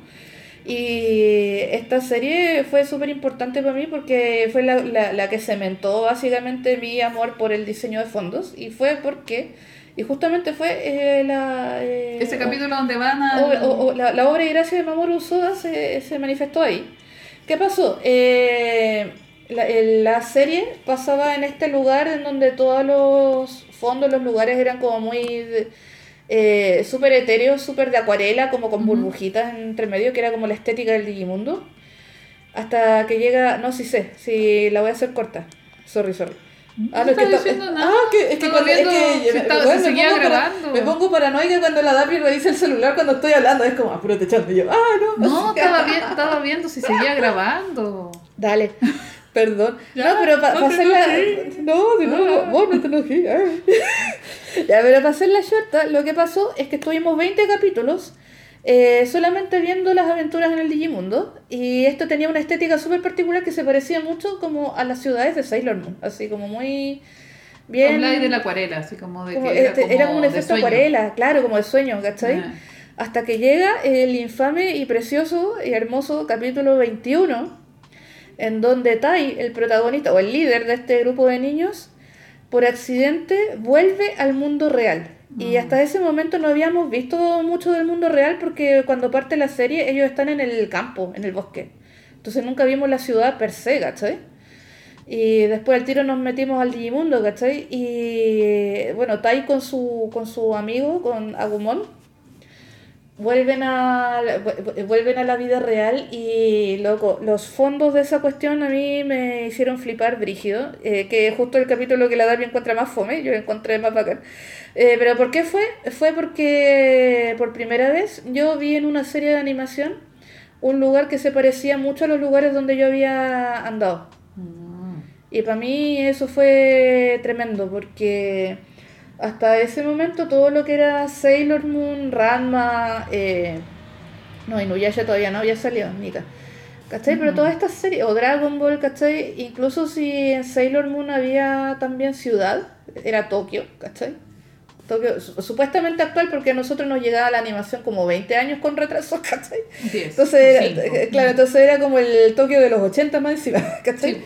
Y esta serie fue súper importante para mí porque fue la, la, la que cementó básicamente mi amor por el diseño de fondos y fue porque, y justamente fue eh, la... eh, Ese capítulo donde van a. o- o- la, la obra y gracia de Mamoru Soda se, se manifestó ahí. ¿Qué pasó? Eh, la, el- la serie pasaba en este lugar en donde todos los fondos, los lugares eran como muy de- eh, súper etéreos, súper de acuarela, como con burbujitas entre medio, que era como la estética del Digimundo. Hasta que llega, no, sí sé, si la voy a hacer corta. Sorry, sorry. No lo estaba está- diciendo ah, nada. que, es que, cuando, es viendo que bueno, me pongo para- grabando. me pongo paranoica cuando la Dapri revisa el celular cuando estoy hablando. Es como, ah, puro te echando. Y yo, ah, no. No, estaba, vi- estaba viendo si seguía grabando. Dale, perdón. Ya, no, pero para no hacerla. enojes. No, de nuevo, vos no te enojes. ah. ya, pero para hacerla shorta, lo que pasó es que estuvimos 20 capítulos eh, solamente viendo las aventuras en el Digimundo. Y esto tenía una estética súper particular que se parecía mucho como a las ciudades de Sailor Moon. Así como muy. Bien. Habláis de la acuarela, así como de como- que era, este, como era como un efecto acuarela, claro, como de sueño, ¿cachai? Ah. Hasta que llega el infame y precioso y hermoso capítulo 21, en donde Tai, el protagonista o el líder de este grupo de niños, por accidente vuelve al mundo real. Y Mm. hasta ese momento no habíamos visto mucho del mundo real porque cuando parte la serie ellos están en el campo, en el bosque. Entonces nunca vimos la ciudad per se, ¿cachai? Y después al tiro nos metimos al Digimundo, ¿cachai? Y bueno, Tai con su, con su amigo, con Agumon, vuelven a, vu- vuelven a la vida real y loco, los fondos de esa cuestión a mí me hicieron flipar brígido, eh, que justo el capítulo que la Darby encuentra más fome, yo encontré más bacán. Eh, pero ¿por qué fue? Fue porque por primera vez yo vi en una serie de animación un lugar que se parecía mucho a los lugares donde yo había andado. Mm. Y para mí eso fue tremendo porque hasta ese momento todo lo que era Sailor Moon, Ranma, eh, no, Inuyasha todavía no había salido, Nika. ¿Cachai? Pero Mm. todas estas series, o Dragon Ball, ¿cachai? Incluso si en Sailor Moon había también ciudad, era Tokio, ¿cachai? Tokio, su- supuestamente actual porque a nosotros nos llegaba la animación como 20 años con retraso, ¿cachai? Diez, Entonces, era- eh, claro, entonces era como el Tokio de los 80 más encima, ¿cachai? Sí.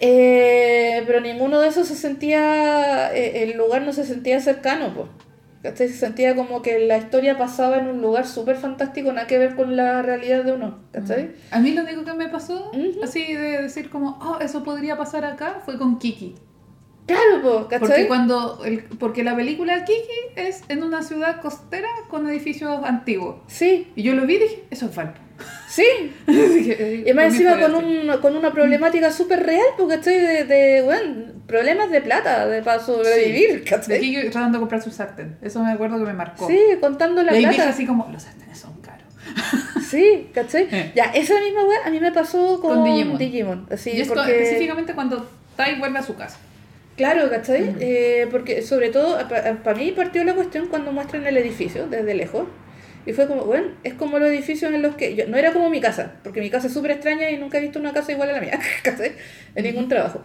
Eh, pero ninguno de esos se sentía, eh, el lugar no se sentía cercano, pues. Se sentía como que la historia pasaba en un lugar súper fantástico, nada que ver con la realidad de uno, ¿cachai? A mí lo único que me pasó, Ujú. así de decir como, oh, eso podría pasar acá, fue con Kiki. Claro, Porque ¿cachai? cuando el, porque la película Kiki es en una ciudad costera con edificios antiguos. Sí, Y yo lo vi y dije, eso es Valpo. Sí. y más encima con, un, con una problemática súper real, porque estoy de, de bueno, problemas de plata, de para sobrevivir, De ¿cachai? Kiki tratando de comprar su sartén. Eso me acuerdo que me marcó. Sí, contando la y plata. así como, los sartenes son caros. Sí, ¿cachai? Eh. Ya, esa misma weá a mí me pasó con, Con Digimon. Digimon. Así, y esto porque... específicamente cuando Tai vuelve a su casa. Claro, ¿cachai? Mm. Eh, porque sobre todo, para mí partió la cuestión cuando muestran el edificio desde lejos. Y fue como, bueno, es como los edificios en los que... Yo, no era como mi casa, porque mi casa es súper extraña y nunca he visto una casa igual a la mía, ¿cachai? En ningún trabajo.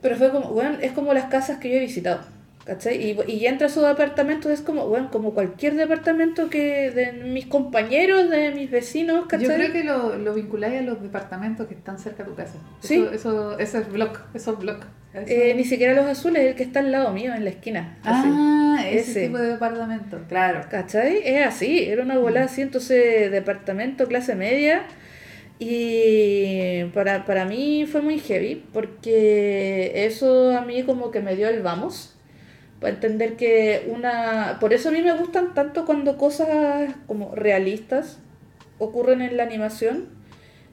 Pero fue como, bueno, es como las casas que yo he visitado, ¿cachai? Y, y ya entra a sus departamentos, es como, bueno, como cualquier departamento que de mis compañeros, de mis vecinos, ¿cachai? Yo creo que lo, lo vinculáis a los departamentos que están cerca de tu casa. Sí. Eso, eso, ese es blog. Eso- Eh, ni siquiera los azules, el que está al lado mío, en la esquina. así. ah, ese, ese. tipo de departamento, claro. ¿Cachai? Es así, era una bola así, entonces departamento, clase media. Y para, para mí fue muy heavy, porque eso a mí como que me dio el vamos. Para entender que una... Por eso a mí me gustan tanto cuando cosas como realistas ocurren en la animación.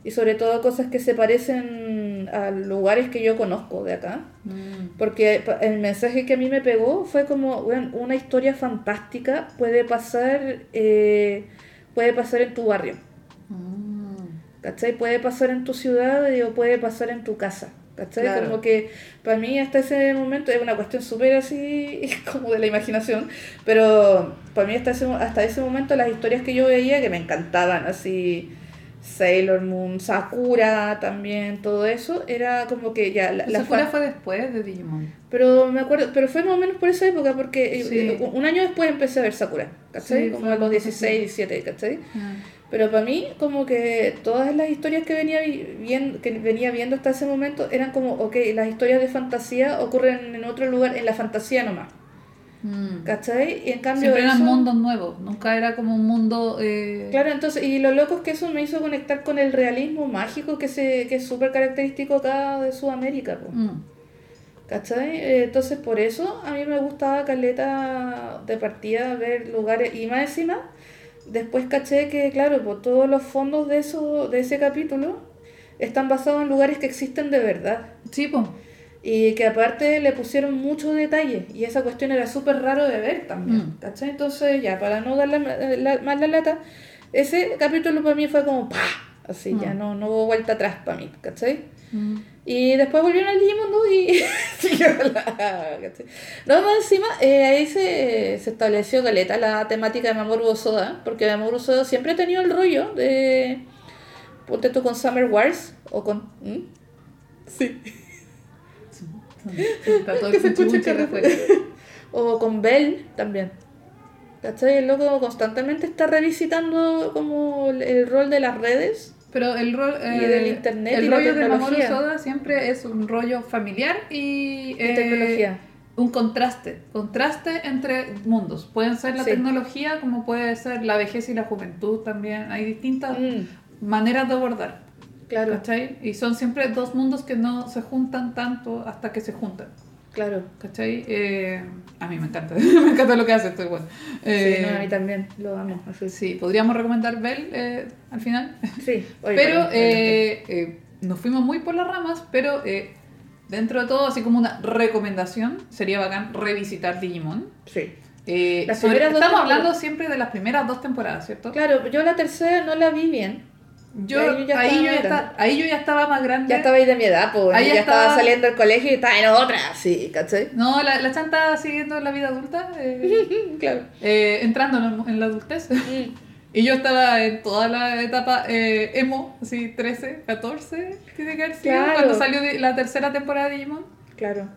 Y sobre todo cosas que se parecen a lugares que yo conozco de acá. Mm. Porque el mensaje que a mí me pegó fue como, bueno, una historia fantástica puede pasar, eh, puede pasar en tu barrio, Mm. ¿cachai? Puede pasar en tu ciudad o puede pasar en tu casa, ¿cachai? Claro. Como que para mí hasta ese momento es una cuestión súper así como de la imaginación, pero para mí hasta ese, hasta ese momento las historias que yo veía que me encantaban, así... Sailor Moon, Sakura también, todo eso, era como que ya la, la Sakura fue después de Digimon. pero me acuerdo, pero fue más o menos por esa época, porque eh, Sí. eh, un año después empecé a ver Sakura, ¿cachai? Sí, como a los algo 16, así. 17, ¿cachai? Ah. Pero para mí, como que todas las historias que venía, vi- viendo, que venía viendo hasta ese momento eran como, ok, las historias de fantasía ocurren en otro lugar, en la fantasía nomás, Mm. ¿cachai? Y en cambio Siempre eran eso- mundos nuevos, nunca era como un mundo... Eh... Claro, entonces, y lo loco es que eso me hizo conectar con el realismo mágico que, se, que es súper característico acá de Sudamérica. po. Mm. ¿Cachai? Eh, Entonces por eso a mí me gustaba Caleta de partida ver lugares y más encima después caché que claro, pues todos los fondos de eso, de ese capítulo están basados en lugares que existen de verdad Sí, pues. y que aparte le pusieron mucho detalle y esa cuestión era súper raro de ver también, Mm. ¿cachai? Entonces ya para no darle ma- la- más la lata, ese capítulo para mí fue como ¡pah! Así, ya Mm. no, no hubo vuelta atrás para mí, ¿cachai? Mm. Y después volvieron al Digimon 2 y siguió la... ¿cachai? No, más encima, eh, ahí se, se estableció caleta la temática de Mamoru Osoda, porque Mamoru Osoda siempre ha tenido el rollo de... Ponte tú con Summer Wars, o con... ¿Mm? Sí. Que se que. O con Bell también. ¿Cachai? El loco constantemente está revisitando como el, el rol de las redes. Pero el rol Y del internet el y rollo de Mamoru. Soda siempre es un rollo familiar y, Y eh, tecnología. un contraste, contraste entre mundos. Pueden ser la Sí. tecnología como puede ser la vejez y la juventud también. Hay distintas Mm, maneras de abordar. claro, ¿Cachai? Y son siempre dos mundos que no se juntan tanto hasta que se juntan. Claro. ¿Cachai? Eh, a mí me encanta, me encanta lo que hace este bueno. sí, no, a mí también lo amo. Así. Sí, podríamos recomendar Bell eh, al final. Sí, oye, pero eh, eh, nos fuimos muy por las ramas, pero eh, dentro de todo, así como una recomendación, sería bacán revisitar Digimon. Sí. Eh, Las sobre- estamos hablando siempre de las primeras dos temporadas, ¿cierto? Claro, yo la tercera no la vi bien. Yo, Ahí yo ya ahí, estaba yo ya ahí yo ya estaba más grande. Ya estaba ahí de mi edad, pues. Ahí ya ya estaba... estaba- saliendo del colegio y estaba en otra, sí, ¿cachai? No, la, la chanta siguiendo la vida adulta, eh, claro. eh, entrando en, en la adultez. Mm, Y yo estaba en toda la etapa eh, emo, así 13, 14, tiene que haber sido, Claro. cuando salió de- la tercera temporada de Digimon. claro.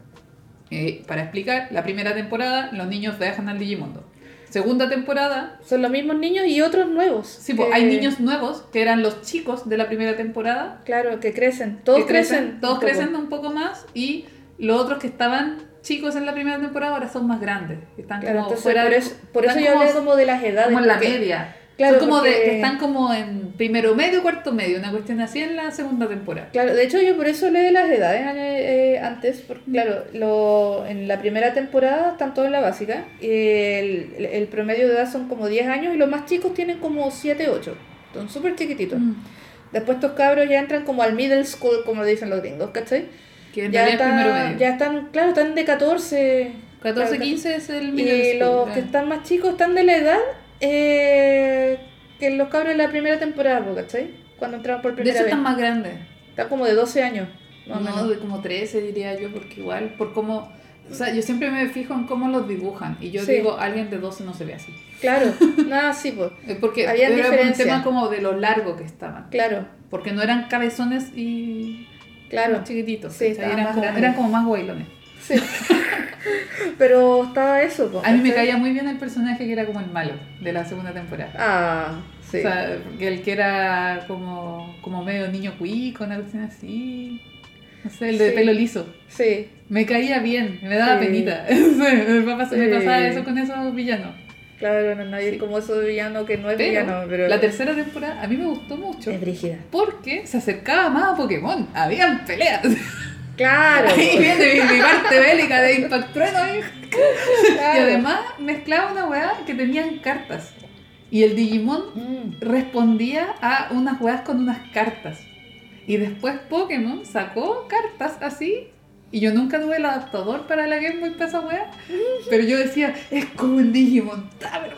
Eh, para explicar, la primera temporada los niños viajan al Digimundo. Segunda temporada, Son los mismos niños y otros nuevos. sí, pues, que- hay niños nuevos que eran los chicos de la primera temporada. Claro, que crecen. Todos que crecen. Todos un poco. crecen un poco más y los otros que estaban chicos en la primera temporada ahora son más grandes. Están Claro, como entonces fuera por de- eso, por eso yo hablé como de las edades. como en la media. Claro, Son como de, que están como en primero medio, cuarto medio, una cuestión así en la segunda temporada. Claro, de hecho yo por eso de las edades eh, antes, porque claro, lo, en la primera temporada están todos en la básica, y el, el- el promedio de edad son como 10 años y los más chicos tienen como 7, 8, son súper chiquititos. Mm. Después estos cabros ya entran como al middle school, como dicen los gringos, ¿cachai? Que en Ya, están, ya están, claro, están de 14, 14, claro, 15 es el middle y school, los que están más chicos están de la edad eh, que los cabros de la primera temporada, po, ¿cachai? Cuando entraron por De primera hecho vez. están más grandes. Están como de 12 años, más o No, menos. de como 13 diría yo, porque igual, por cómo... O sea, yo siempre me fijo en cómo los dibujan. Y yo Sí. digo, alguien de 12 no se ve así. Claro, nada, sí, pues. Porque Habían era por un diferencia. tema como de lo largo que estaban. Claro, Porque no eran cabezones y claro. más chiquititos. Sí, estaban eran, como, eran como más guaylones. Sí. Pero estaba eso, po, A mí me caía muy bien el personaje que era como el malo de la segunda temporada. Ah, sí. O sea, que el que era como, como medio niño cuico, una cuestión así. No sé, el de Sí. pelo liso. sí. Me caía bien, me daba Sí. penita. me pasaba me Sí. pasaba eso con esos villanos. Claro, no, nadie Sí. como eso de villano que no es Pero, villano, pero. la tercera temporada a mí me gustó mucho. es brígida. Porque se acercaba más a Pokémon. Habían peleas. Claro. Ahí viene mi, mi parte bélica de Impact Trueno. Y claro. además mezclaba una weá que tenían cartas. Y el Digimon Mm, respondía a unas weas con unas cartas. Y después Pokémon sacó cartas así. Y yo nunca tuve el adaptador para la Game Boy para esa wea. Pero yo decía, es como el Digimon. ¡Ah, pero!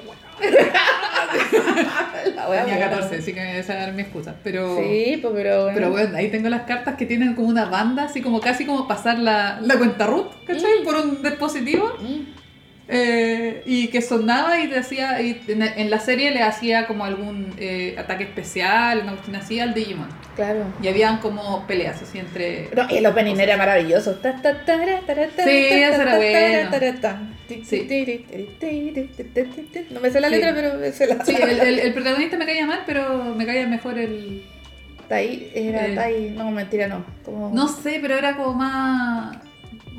La wea Tenía buena. 14, así que esa era mi excusa. Pero, Sí, pues, pero bueno. pero bueno, ahí tengo las cartas que tienen como una banda, así como casi como pasar la, la cuenta root, ¿cachai? Por un dispositivo. Mm, eh, y que sonaba y decía y en, la serie le hacía como algún eh, ataque especial una cuestión así al Digimon. Claro. Y habían como peleas así entre no, y el opening era maravilloso. Sí eso era bueno. no me sé la letra pero me sé la sí el, protagonista me caía mal pero me caía mejor el Tai era eh, Tai no mentira no no sé pero era como más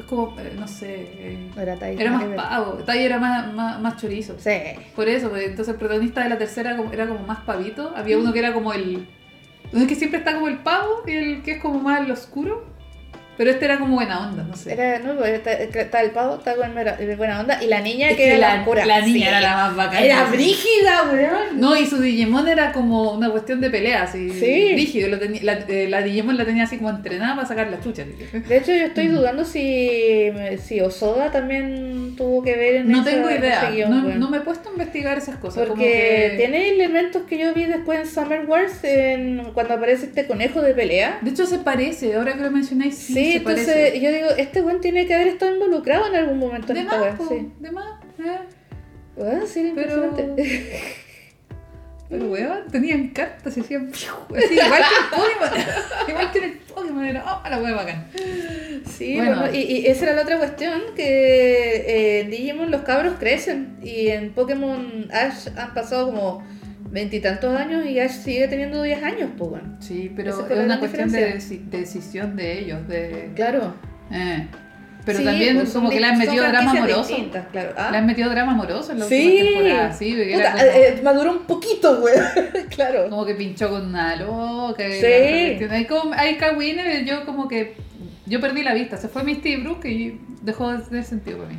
como, eh, no sé... eh, era Tai. era más pavo, Tai era más, más, más chorizo. Sí. Por eso, pues, entonces el protagonista de la tercera era como más pavito. Había uno que era como el. Es que siempre está como el pavo y el que es como más el oscuro. Pero este era como buena onda, no sé. Era, no, pues, está, está el pavo, está con buena onda. Y la niña Es que, era la, la cura. la niña Sí. era la más bacana. Era brígida, weón. No, y su Digimon era como una cuestión de peleas. Y Sí. Rígido. Lo tenía- la, eh, la Digimon la tenía así como entrenada para sacar la chucha. De hecho, yo estoy dudando si, si Osoda también tuvo que ver en No esa- tengo en idea. guion, no, me he puesto a investigar esas cosas. como Porque que- tiene elementos que yo vi después en Summer Wars, en, cuando aparece este conejo de pelea. De hecho, se parece. Ahora que lo mencionáis, sí, Sí, se entonces parece. yo digo, este weón tiene que haber estado involucrado en algún momento en De esta más, weá. po, Sí. de más. eh. Ah, sí, era Pero- impresionante. Pero weón, tenían cartas y hacían así, igual que el Pokémon. igual que en el Pokémon era, oh, la wea bacán. Sí, Bueno. bueno, y, y esa era la otra cuestión, que eh, en Digimon los cabros crecen y en Pokémon Ash han pasado como veintitantos años y Ash sigue teniendo 10 años, pues bueno. Sí, pero es una cuestión de, decisión de ellos, de... Claro. eh. Pero Sí, también pues, como que le han metido drama amoroso. claro. Ah, Le han metido drama amoroso en la Sí. última temporada, sí, Puta, como, eh, maduró un poquito, güey. claro. como que pinchó con una loca. Sí. la- Hay, como, hay cagüines, yo como que... Yo perdí la vista, se fue Misty Brooke y dejó de tener sentido para mí.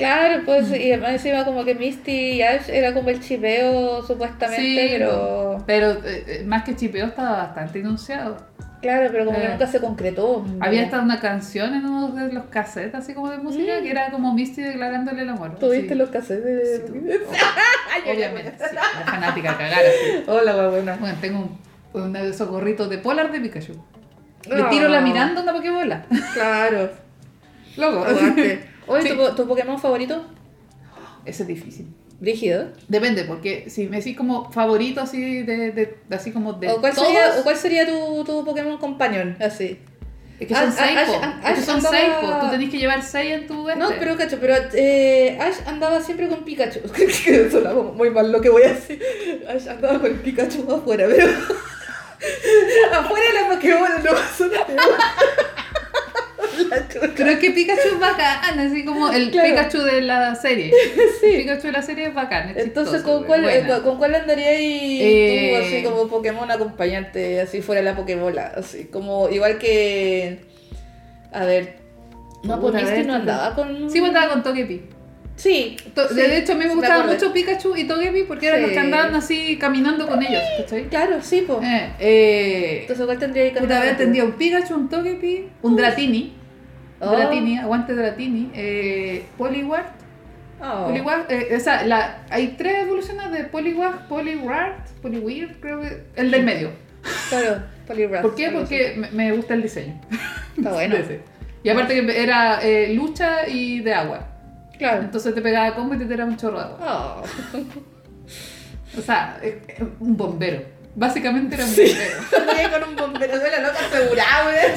Claro, pues, Mm. y además encima como que Misty y Ash era como el chipeo supuestamente, Sí, pero... Pero eh, eh, más que chipeo estaba bastante enunciado. Claro, pero como que Eh. nunca se concretó. Había hasta una canción en uno de los cassettes, así como de música, Mm. que era como Misty declarándole el amor. ¿Tuviste Sí. los cassettes de...? Sí, tu- Obviamente, sí, la fanática cagar así. Hola, buena. Bueno, tengo un, un de esos gorritos de polar de Pikachu. Le tiro la miranda a una Pokébola. Claro. Loco. Aguante. Oye, Sí. ¿tu, ¿tu Pokémon favorito? Eso es difícil. Rígido. Depende, porque si me decís como favorito así de, de- así como de ¿O cuál todos, sería, o cuál sería tu, tu Pokémon companion? Así. Es que son Ash- 6, Ash- po. Ash Es que son andaba- 6, po. Tú tenés que llevar 6 en tu este. No, pero cacho, pero eh, Ash andaba siempre con Pikachu. suena muy mal lo que voy a decir. Ash andaba con Pikachu afuera, pero. afuera de la Pokémon no pasó nada. Pero es que Pikachu es bacán, así como el Claro. Pikachu de la serie. Sí. El Pikachu de la serie es bacán. es Entonces, chistoso, ¿con cuál, eh, ¿con cuál andaríais Eh, tú así como Pokémon acompañante, así fuera de la Pokébola? Así como, igual que. A ver. No, pues Misty ver, no ¿qué andaba con. Sí, pues estaba con Togepi. Sí. To- sí, de hecho, a mí me acuerdo. mucho Pikachu y Togepi porque eran los que andaban así caminando con ellos, ¿cachai? Claro, sí, pues. Eh, eh, Entonces, ¿cuál tendría que puta, a ver, tendría un Pikachu, un Togepi, un Dratini. Oh. Dratini, aguante Dratini. Eh, Poliwag. Oh. Poliwag, eh, o sea, la, hay tres evoluciones de Poliwag, Poliwag, Poliweird, creo que. El del medio. Claro. ¿Por qué? Porque me, me gusta el diseño. Está bueno. Y aparte que era eh, lucha y de agua. Claro. Entonces te pegaba combo y te tiraba un chorro de agua. Oh. O sea, eh, un bombero. Básicamente era un Sí. bombero. Con un bombero de la loca.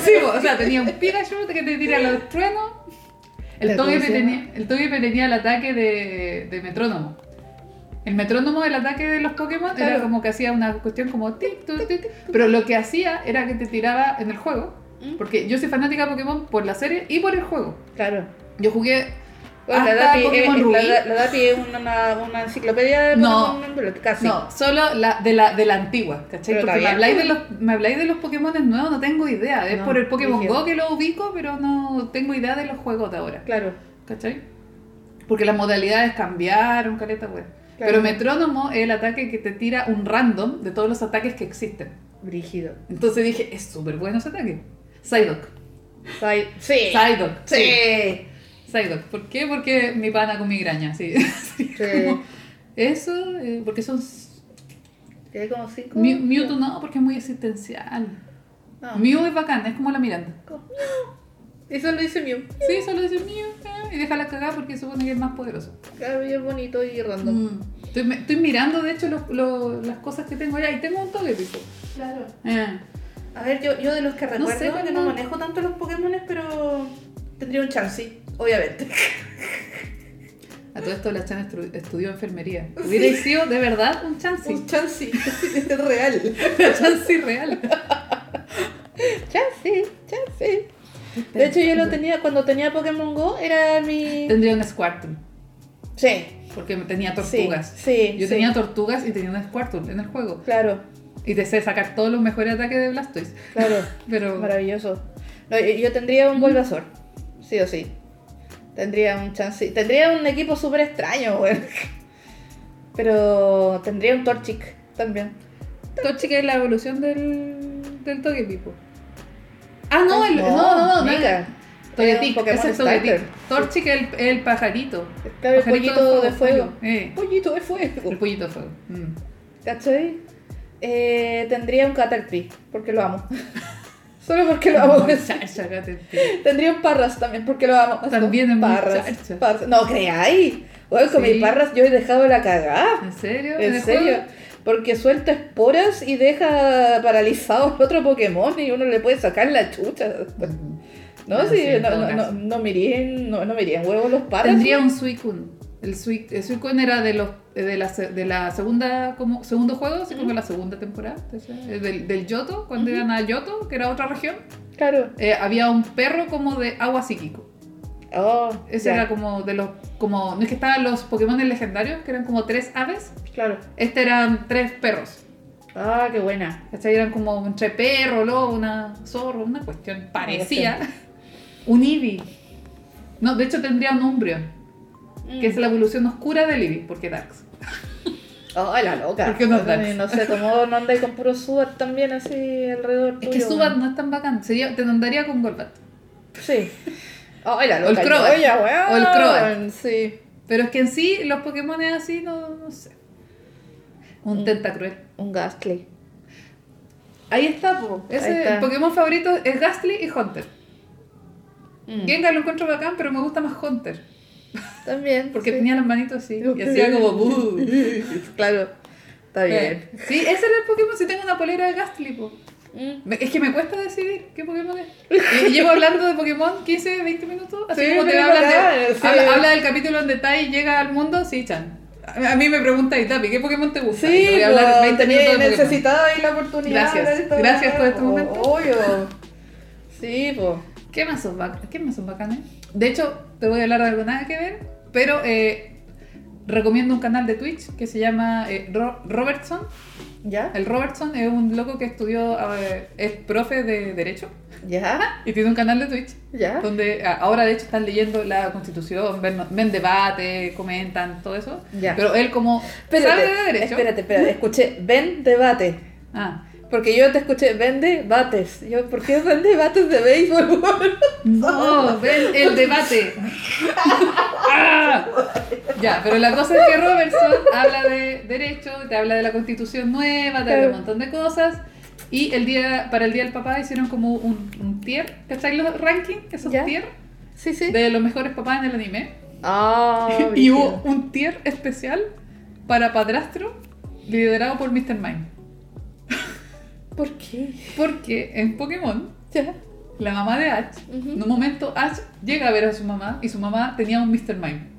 Sí, o sea, tenía un Pikachu que te tira los truenos. El ¿Cómo Togepi tenía, el tenía el ataque de, de metrónomo. El metrónomo del ataque de los Pokémon era como que hacía una cuestión como tic, tuc, tic, pero lo que hacía era que te tiraba en el juego. ¿Mm? Porque yo soy fanática de Pokémon por la serie y por el juego. Claro. Yo jugué Bueno, la DAPI, Pokémon eh, Rubí. la, la DAPI es una, una, enciclopedia de No. Pokémon, casi. No, solo la, de, la, de la antigua, ¿cachai? Pero Porque me habláis, de los, me habláis de los Pokémon nuevos, no tengo idea. Es No, por el Pokémon brígido. Go que lo ubico, pero no tengo idea de los juegos de ahora, Claro. ¿cachai? Porque las modalidades cambiaron, caleta, pues. Claro. Pero Metrónomo es el ataque que te tira un random de todos los ataques que existen. Brígido. Entonces dije, es súper bueno ese ataque. Psyduck. Sai- Sí. Psyduck. Sí. Psyduck. ¿Por qué? Porque mi pana con migraña, sí. Sí. Eso, eh, porque son... Tiene como cinco. Mew- Mewtwo no, porque es muy existencial. No. Mew es bacán, es como la Miranda. Y solo dice Mew. Sí, solo dice Mew eh, y déjala cagar porque supone que es más poderoso. Claro, y es bonito y random. Mm. Estoy, me- estoy mirando, de hecho, los- los- las cosas que tengo allá y tengo un Togepi. po. Claro. Eh. A ver, yo, yo de los que recuerdo, sé, no- no manejo tanto los Pokémon, pero tendría un Chansey, obviamente. A todo esto la Chan estudió enfermería. Hubiera sido de verdad un Chansey. Un Chansey, es real. Chansey real. Chansey, Chansey. De hecho, yo lo tenía, cuando tenía Pokémon Go, era mi... Tendría un Squirtle. Sí, Porque tenía sí, tortugas. sí. Yo sí, tenía tortugas y tenía un Squirtle en el juego. Claro, Y te sé sacar todos los mejores ataques de Blastoise. claro. Pero. Maravilloso. No, yo tendría un Bulbasaur, sí o sí. Tendría un chance. Tendría un equipo súper extraño, güey. Pero tendría un Torchic también. Torchic es la evolución del, del Togepi. po. Ah, no, el, no, No, no. Nika. Togetic, ese es Togetic. Torchic es el, el pajarito. Claro, el pollito de fuego. Eh, Pollito de el fuego. pollito de fuego. Mm. ¿Cachai? Eh, tendría un Caterpie, porque lo amo. Solo porque lo amo. Muchacha. Tendría un Parras también, porque lo amo. También es Parras. Parras. No creáis. Bueno, con Sí. mis Parras yo he dejado la cagada. ¿En serio? ¿En serio? juego? Porque suelta esporas y deja paralizado al otro Pokémon y uno le puede sacar la chucha. No, Ah, sí, sí, en no, no, no, no me irían, no, no me irían huevos los paras. Tendría un Suicune. El, Sui- el Suicune era de los de la, de la segunda como segundo juego, así como la segunda temporada. Eh, del, del Yoto, cuando iban a Yoto, que era otra región, Claro. eh, había un perro como de agua psíquico. Oh, Ese era como de los como no es que estaban los Pokémon legendarios, que eran como tres aves, Claro. este eran tres perros. Ah, qué buena. ¿Cachai? Eran como entre perro, lobo, una zorro, una cuestión parecía. Un Eevee. No, de hecho tendría un Umbreon, que es la evolución oscura del Eevee, porque Darks. Oh, la loca. ¿Por qué no Darks? No sé, cómo no andáis con puro Subat también así alrededor Es que tuyo, Subat no es tan bacán, sería, te andaría con Golbat. Sí. Ay, la O el loca. Crobat. Yoya, weón. O el Crobat. Sí. Pero es que en sí, los Pokémon así, no, no sé. Un. Tentacruel. Un Gastly. Ahí está, po. Ese, Ahí está. El Pokémon favorito es Gastly y Hunter. Mm. Gengar lo encuentro bacán, pero me gusta más Hunter. También. Porque sí. tenía las manitos así. Y hacía como... Claro. Está bien. Sí, ese era el Pokémon. Si tengo una polera de Gastly, po. Mm. Es que me cuesta decidir qué Pokémon es. Y llevo hablando de Pokémon 15, 20 minutos. Así Sí, como te hablan de, sí. habla, habla del capítulo donde Tai llega al mundo, sí, Chan. A mí me pregunta Itapi, ¿qué Pokémon te gusta? Sí, voy a hablar pues, 20 tenía- minutos de necesitaba ahí la oportunidad. Gracias. Gracias por este momento. Obvio. Sí, pues. ¿Qué más son, bac- ¿Qué más son bacanes? De hecho, te voy a hablar de algo nada que ver, pero eh, recomiendo un canal de Twitch que se llama eh, Ro- Robertson. ¿Ya? El Robertson es un loco que estudió, eh, es profe de Derecho ¿Ya? y tiene un canal de Twitch ¿Ya? donde ahora de hecho están leyendo la constitución, ven, ven debate, comentan, todo eso. Ya. Pero él como Espérate, sabe de derecho. espérate, espérate. Escuché, ven debate. Ah, Porque yo te escuché, vende bates. Yo, ¿por qué vende bates de béisbol? no, ven el debate. Ah. Ya, pero la cosa es que Robertson habla de derecho, te habla de la constitución nueva, te habla de un montón de cosas. Y el día, para el Día del Papá hicieron como un, un tier, ¿cachai? Los rankings, esos Ya. tier Sí, sí. de los mejores papás en el anime. Ah, y hubo un tier especial para padrastro liderado por Mr. Mime. ¿Por qué? Porque en Pokémon, Ya. la mamá de Ash, Ujú. en un momento Ash llega a ver a su mamá y su mamá tenía un Mr. Mime.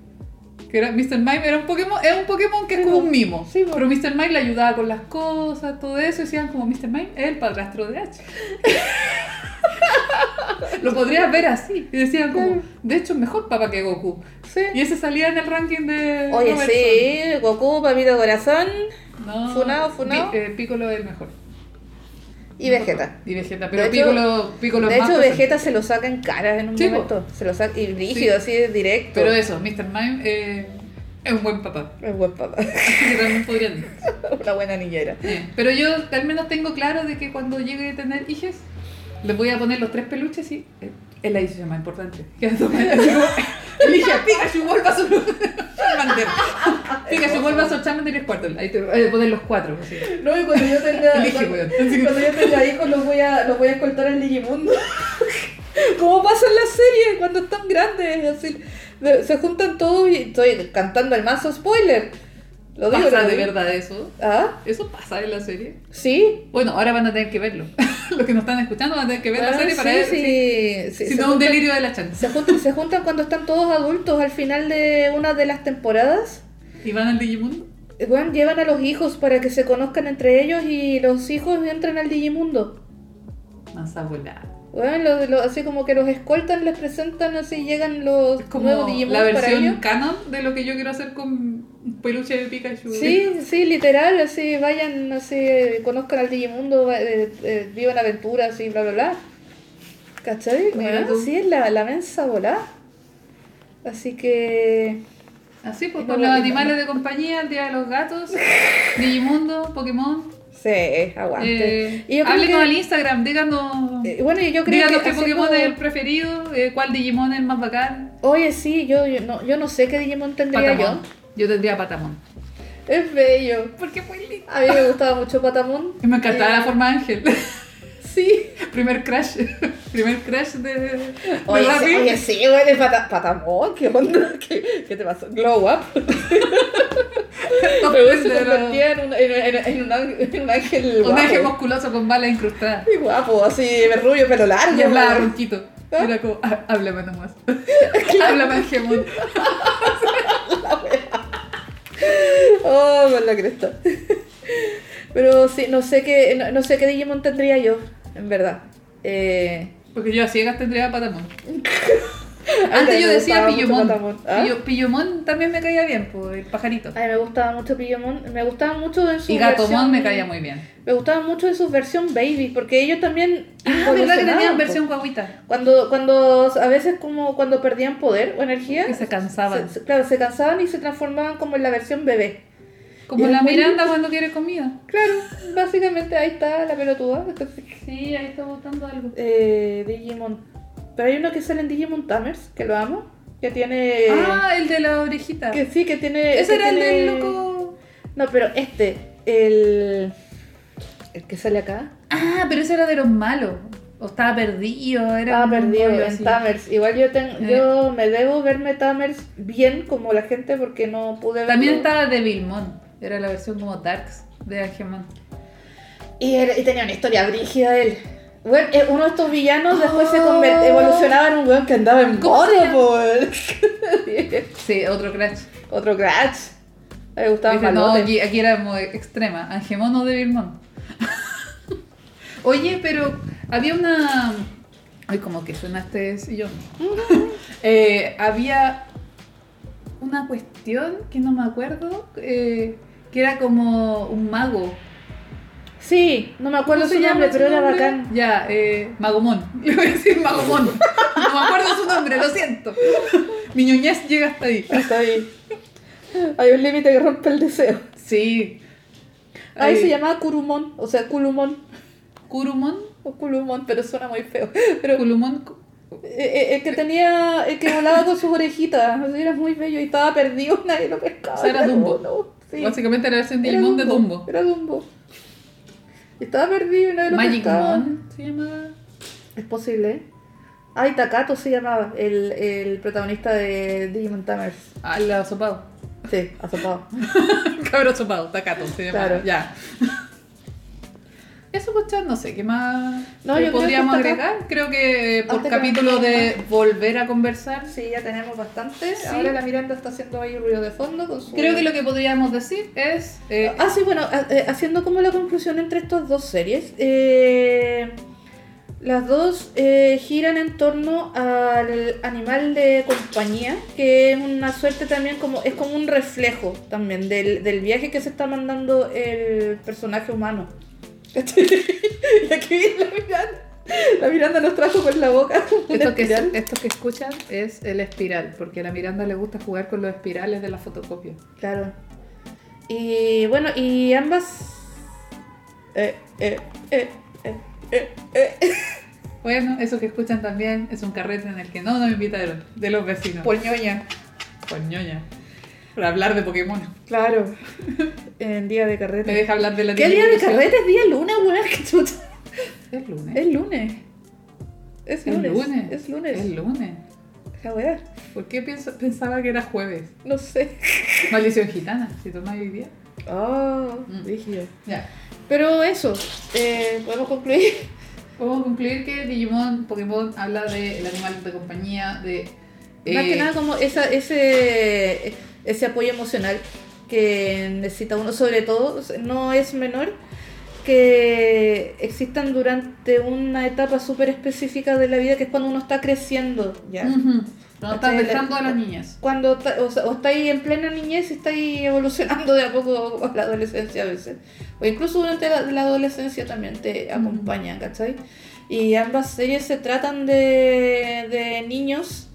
Que era, Mr. Mime era un Pokémon, es un Pokémon que es Sí, como un mimo. Sí, pero Mr. Mime le ayudaba con las cosas, todo eso, y decían como Mr. Mime es el padrastro de Ash. Lo podrías ver así. Y decían como, de hecho, es mejor papá que Goku. Sí. Y ese salía en el ranking de. Oye, Robertson. sí, Goku, papito corazón No, funao. Pi- eh, Piccolo es el mejor. Y Vegeta. Y Vegeta, pero De hecho- Piccolo, Piccolo De hecho. Vegeta se lo saca en cara en un Sí, momento. Se lo saca y rígido, así directo. Pero eso, Mr. Mime eh, es un buen papá. Es buen papá. También podrían. Una buena niñera. Eh, Pero yo al menos tengo claro de que cuando llegue a tener hijos, les voy a poner los tres peluches y eh, es la decisión más importante. Que así como, Elige a Pikachu, Bulbasaur, Charmander. Pikachu, Bulbasaur, Charmander y Squirtle. Ahí te voy a poner los cuatro. Así. No, y cuando yo tenga. Elige, cuando, que- yo tenga hijos, los voy a, los voy a escoltar en Digimundo. Como pasa en la serie, cuando están grandes. Así, se juntan todos y estoy cantando el mazo spoiler. Lo digo, ¿Pasa de verdad eso? ¿Ah? ¿Eso pasa en la serie? Sí. Bueno, ahora van a tener que verlo. Los que nos están escuchando van a tener que ver la Bueno, serie para sí, ver si, sí, sí, si no es un juntan- delirio de la chanta. Se juntan, se juntan cuando están todos adultos al final de una de las temporadas. ¿Y van al Digimundo? Eh, Bueno, llevan a los hijos para que se conozcan entre ellos y los hijos entran al Digimundo. Más a volar. Bueno, lo- lo- así como que los escoltan, les presentan, así llegan los Es como nuevos Digimon la versión canon de lo que yo quiero hacer con peluche de Pikachu. Sí, sí, literal, así vayan, así, eh, conozcan al Digimundo, eh, eh, vivan aventuras y bla, bla, bla. ¿Cachai? Bueno, sí, es la, la mensa volá. Así que... Así pues, con no- los no- animales de compañía, el Día de los Gatos, Digimundo, Pokémon. Sí, aguante. Eh, y yo creo que- al Instagram, díganos, eh, bueno, yo creo díganos que qué Pokémon haciendo- es el preferido, eh, cuál Digimon es el más bacán. Oye, sí, yo, yo, no, yo no sé qué Digimon tendría Patamon. Yo tendría Patamon. yo. Es bello. Porque muy lindo. A mí me gustaba mucho Patamon. Y me encantaba Eh, la forma de ángel. Sí. Primer crash. Primer crash de. de Oye, Rappi. sí, oye, sí, güey, el pata, Patamon, ¿qué onda? ¿Qué, qué te pasó? Glow up. Se convertía en un, en, en- un ángel, en un ángel Un guapo. ángel musculoso con balas incrustadas. Y guapo, así, rubio, pelo largo. Y hablaba ronquito. ¿Ah? Era como, "Ah, háblame nomás. háblame, Angemon. Oh, con la cresta. Pero sí, no sé qué, no, no sé qué Digimon tendría yo, en verdad. Eh, Porque yo a ciegas tendría Patamon. A Antes mí yo decía. Patamon. ¿Ah? Pillo- Pillomon también me caía bien, pues, el pajarito. Ay, me gustaba mucho Pillomon, me gustaba mucho en su Y Gatomon versión- me caía muy bien. Me gustaba mucho en su versión baby, porque ellos también Ah, ¿verdad que tenían versión guaguita? Cuando, cuando a veces como cuando perdían poder o energía, Que se cansaban. se- claro, se cansaban y se transformaban como en la versión bebé. Como Y la Miranda cuando quiere comida. Claro, básicamente ahí está la pelotuda. Sí, ahí está botando algo. Eh, Digimon. Pero hay uno que sale en Digimon Tamers, que lo amo, que tiene... ah, el de la orejita. que sí, que tiene... Ese que era el del loco. No, pero este, el... El que sale acá. Ah, pero ese era de los malos. O estaba perdido. Era Estaba perdido en así. Tamers. Igual yo, ten- Eh. yo me debo verme Tamers bien como la gente porque no pude verlo. También estaba Devilmon. Era la versión como Darks de Angemon. Y, era- y tenía una historia brígida él. Bueno, eh, uno de estos villanos después se conver- evolucionaba en un weón que andaba en ¿Cómo se moto. Sí, otro crash. Otro crash. Me gustaba Dice, no, aquí, aquí éramos extrema. Angemón o Devilmont. Oye, pero había una. Ay, como que suena este sillón. Eh, había una cuestión que no me acuerdo. eh, que era como un mago. Sí, no me acuerdo ¿Cómo su nombre, pero era nombre? bacán. Ya, eh, Magomón. Le voy a decir Magomón. No me acuerdo su nombre, lo siento. Mi ñoñez llega hasta ahí. Hasta ahí. Hay un límite que rompe el deseo. Sí. Ahí se llamaba Kurumon, o sea, Kulumon. Kurumon. O Kulumon, pero suena muy feo. Pero Kulumon. eh, eh, el que tenía, el que volaba con sus orejitas, así era muy bello y estaba perdido, nadie lo pescaba. O sea, era Dumbo. mono, sí. Básicamente era la versión de Dumbo. Era Dumbo. Y estaba perdido y nadie lo Magic. Mon se llamaba. Es posible, ¿eh? Ay, Takato se llamaba, el, el protagonista de Digimon Tamers. Ah, el asopado. Sí, azotado. Cabro asopado, Takato se llamaba. Claro. Ya. Eso, pues, chat, no sé, ¿qué más No, creo podríamos acá. agregar? Creo que por que capítulo de volver a conversar, Sí, ya tenemos bastante. Sí. Ahora la Miranda está haciendo ahí ruido de fondo con su... creo que lo que podríamos decir es... eh, Ah, sí, bueno, eh, haciendo como la conclusión entre estas dos series, eh, las dos eh, giran en torno al animal de compañía, que es una suerte también como, es como un reflejo también del, del viaje que se está mandando el personaje humano. y aquí viene la Miranda. La Miranda nos trajo con la boca esto, que, espiral. esto que escuchan es el espiral, porque a la Miranda le gusta jugar con los espirales de la fotocopia. Claro. Y bueno, y ambas... Eh, eh, eh, eh, eh, eh. Bueno, eso que escuchan también es un carrete en el que no nos invitaron, de los vecinos. Por ñoña. Por ñoña. Para hablar de Pokémon. Claro. En día de Me carrete. deja hablar de la ¿Qué día de carrete? Es día lunes, weón. Chucha. Es lunes. Es lunes. Es Es lunes. lunes. Es lunes. Es lunes. Weá. ¿Por qué pienso- pensaba que era jueves? No sé. Maldición gitana, si tomas hoy día. Oh, Mm. rígido. Ya. Pero eso. Eh, Podemos concluir. Podemos concluir que Digimon, Pokémon habla del animal de compañía, de. Más que eh, nada como esa, ese, ese apoyo emocional que necesita uno, sobre todo, no es menor que existan durante una etapa súper específica de la vida, que es cuando uno está creciendo ya. ujú, Cuando estás dejando a las niñas. Cuando o, sea, o estáis en plena niñez y estáis evolucionando de a poco a la adolescencia a veces. O incluso durante la, la adolescencia también te acompañan, ¿cachai? Y ambas series se tratan de, de niños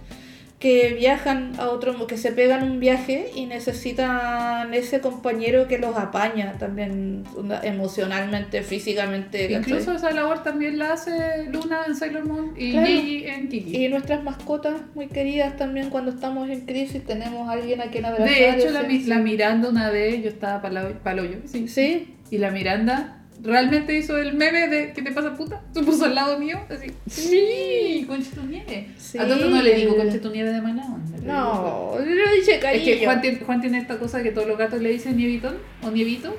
que viajan a otro, que se pegan un viaje y necesitan ese compañero que los apaña también emocionalmente, físicamente. ¿cachai? Incluso esa labor también la hace Luna en Sailor Moon y Claro. Gigi en Kiki. Y nuestras mascotas muy queridas también cuando estamos en crisis tenemos a alguien a quien abrazar. De hecho, la, Miranda una vez, yo estaba para el hoyo, sí. Sí, Y la Miranda realmente hizo el meme de ¿qué te pasa puta? Se puso al lado mío, así. Sí, concha tu nieve. Sí, a tanto no le digo concha tu nieve de mala onda. No, yo lo dije Es cariño. que Juan tiene, Juan tiene esta cosa que todos los gatos le dicen nievitón o nievito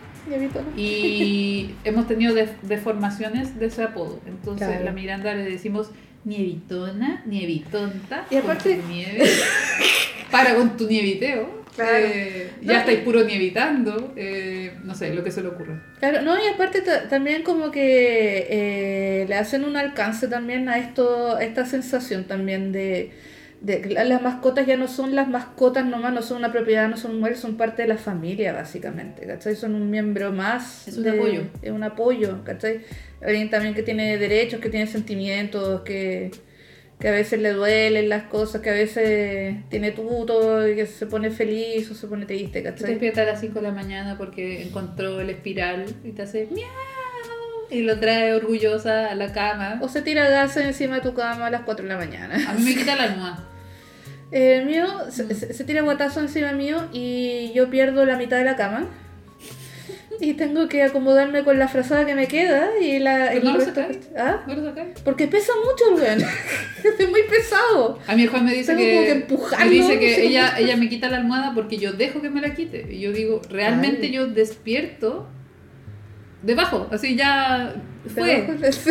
todo. y hemos tenido def- deformaciones de ese apodo. Entonces Claro. la Miranda le decimos nievitona, nievitonta, Y aparte- nieve. Para con tu nieviteo. Claro. Eh, ya estáis puro nievitando. eh, no sé, lo que se le ocurra. Claro, no, y aparte ta- también como que eh, le hacen un alcance también a esto, esta sensación también de, de las mascotas ya no son las mascotas nomás, no son una propiedad, no son mujeres, son parte de la familia básicamente, ¿cachai? Son un miembro más. Es un de- apoyo. Es un apoyo, ¿cachai? Alguien también que tiene derechos, que tiene sentimientos, que, que a veces le duelen las cosas, que a veces tiene tuto y que se pone feliz o se pone triste, Tú te ¿cachai? despiertas a las 5 de la mañana porque encontró el espiral y te hace miau y lo trae orgullosa a la cama. O se tira gases encima de tu cama a las 4 de la mañana. A mí me quita la almohada. El mío Mm. se tira guatazo encima mío y yo pierdo la mitad de la cama. Y tengo que acomodarme con la frazada que me queda y la... Pero el no lo sacáis. ¿Ah? ¿No lo sacáis? Porque pesa mucho, weón. es muy pesado. A el Juan me dice Tengo que, como que empujarlo, me dice que ella, ella me quita la almohada porque yo dejo que me la quite. Y yo digo, realmente Ay. yo despierto debajo, así ya fue.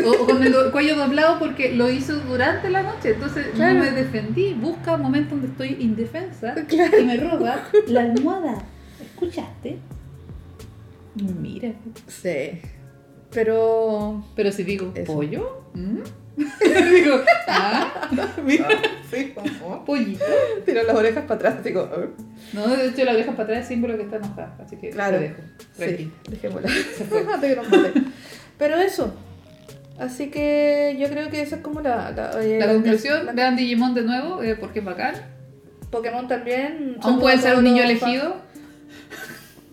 O, o con el cuello doblado porque lo hizo durante la noche. Entonces Claro. no me defendí. Busca un momento donde estoy indefensa Claro. y me roba la almohada. ¿Escuchaste? Mira. Sí. Pero. Pero si digo, Eso. ¿pollo? ¿Mm? digo, ah, mira, Sí, como. pollito. Tiro las orejas para atrás, como. "Ah". No, de hecho la oreja para atrás es símbolo que está enojada. Así que Claro. te dejo. Sí, dejémosla. Se fue. Pero eso. Así que yo creo que esa es como la. La, eh, La conclusión, la- vean Digimon de nuevo, eh, porque es bacán. Pokémon también. Aún puede ser un niño elegido.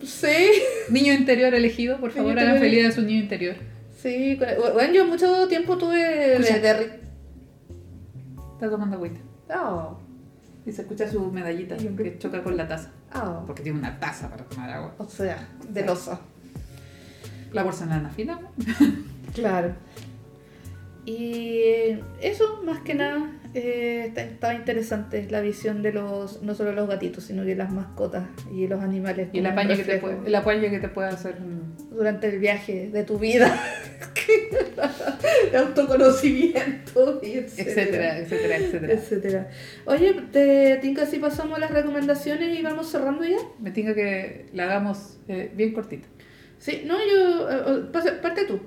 Sí, Niño interior elegido, por favor, hagan feliz a su niño interior. sí. Bueno, yo mucho tiempo tuve de, Escucha. de ri- Está tomando agüita. Oh, Y se escucha su medallita que choca con la taza. oh. Porque tiene una taza para tomar agua. O sea, del oso. La porcelana fina. Claro. Y eso, más que nada, eh, está- estaba interesante la visión de los, no solo los gatitos, sino que las mascotas y los animales. Y el apaño, que te puede, el apaño que te puede hacer. mm, Durante el viaje de tu vida. de autoconocimiento, y Etcétera, etcétera, etcétera. etcétera. Oye, ¿te tinca si pasamos las recomendaciones y vamos cerrando ya? Me tengo que la hagamos eh, bien cortita. Sí, no, yo. eh, pasa- parte tú.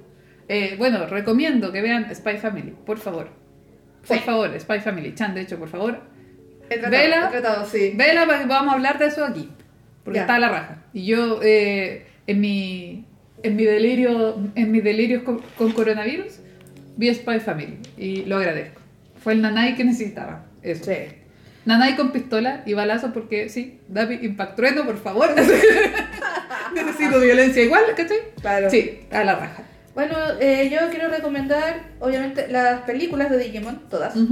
Eh, bueno, recomiendo que vean Spy Family, por favor. Por Sí. favor, Spy Family. Chan, de hecho, por favor. He tratado, Vela. he tratado, sí. Vela, vamos a hablar de eso aquí. Porque Ya. está a la raja. Y yo, eh, en mi en mi delirio, en mis delirios con, con coronavirus, vi Spy Family. Y lo agradezco. Fue el nanay que necesitaba. Eso. Sí. Nanay con pistola y balazo porque sí, da impact trueno, por favor. Necesito violencia igual, ¿cachai? Claro. Sí, a la raja. Bueno, eh, yo quiero recomendar, obviamente, las películas de Digimon, todas.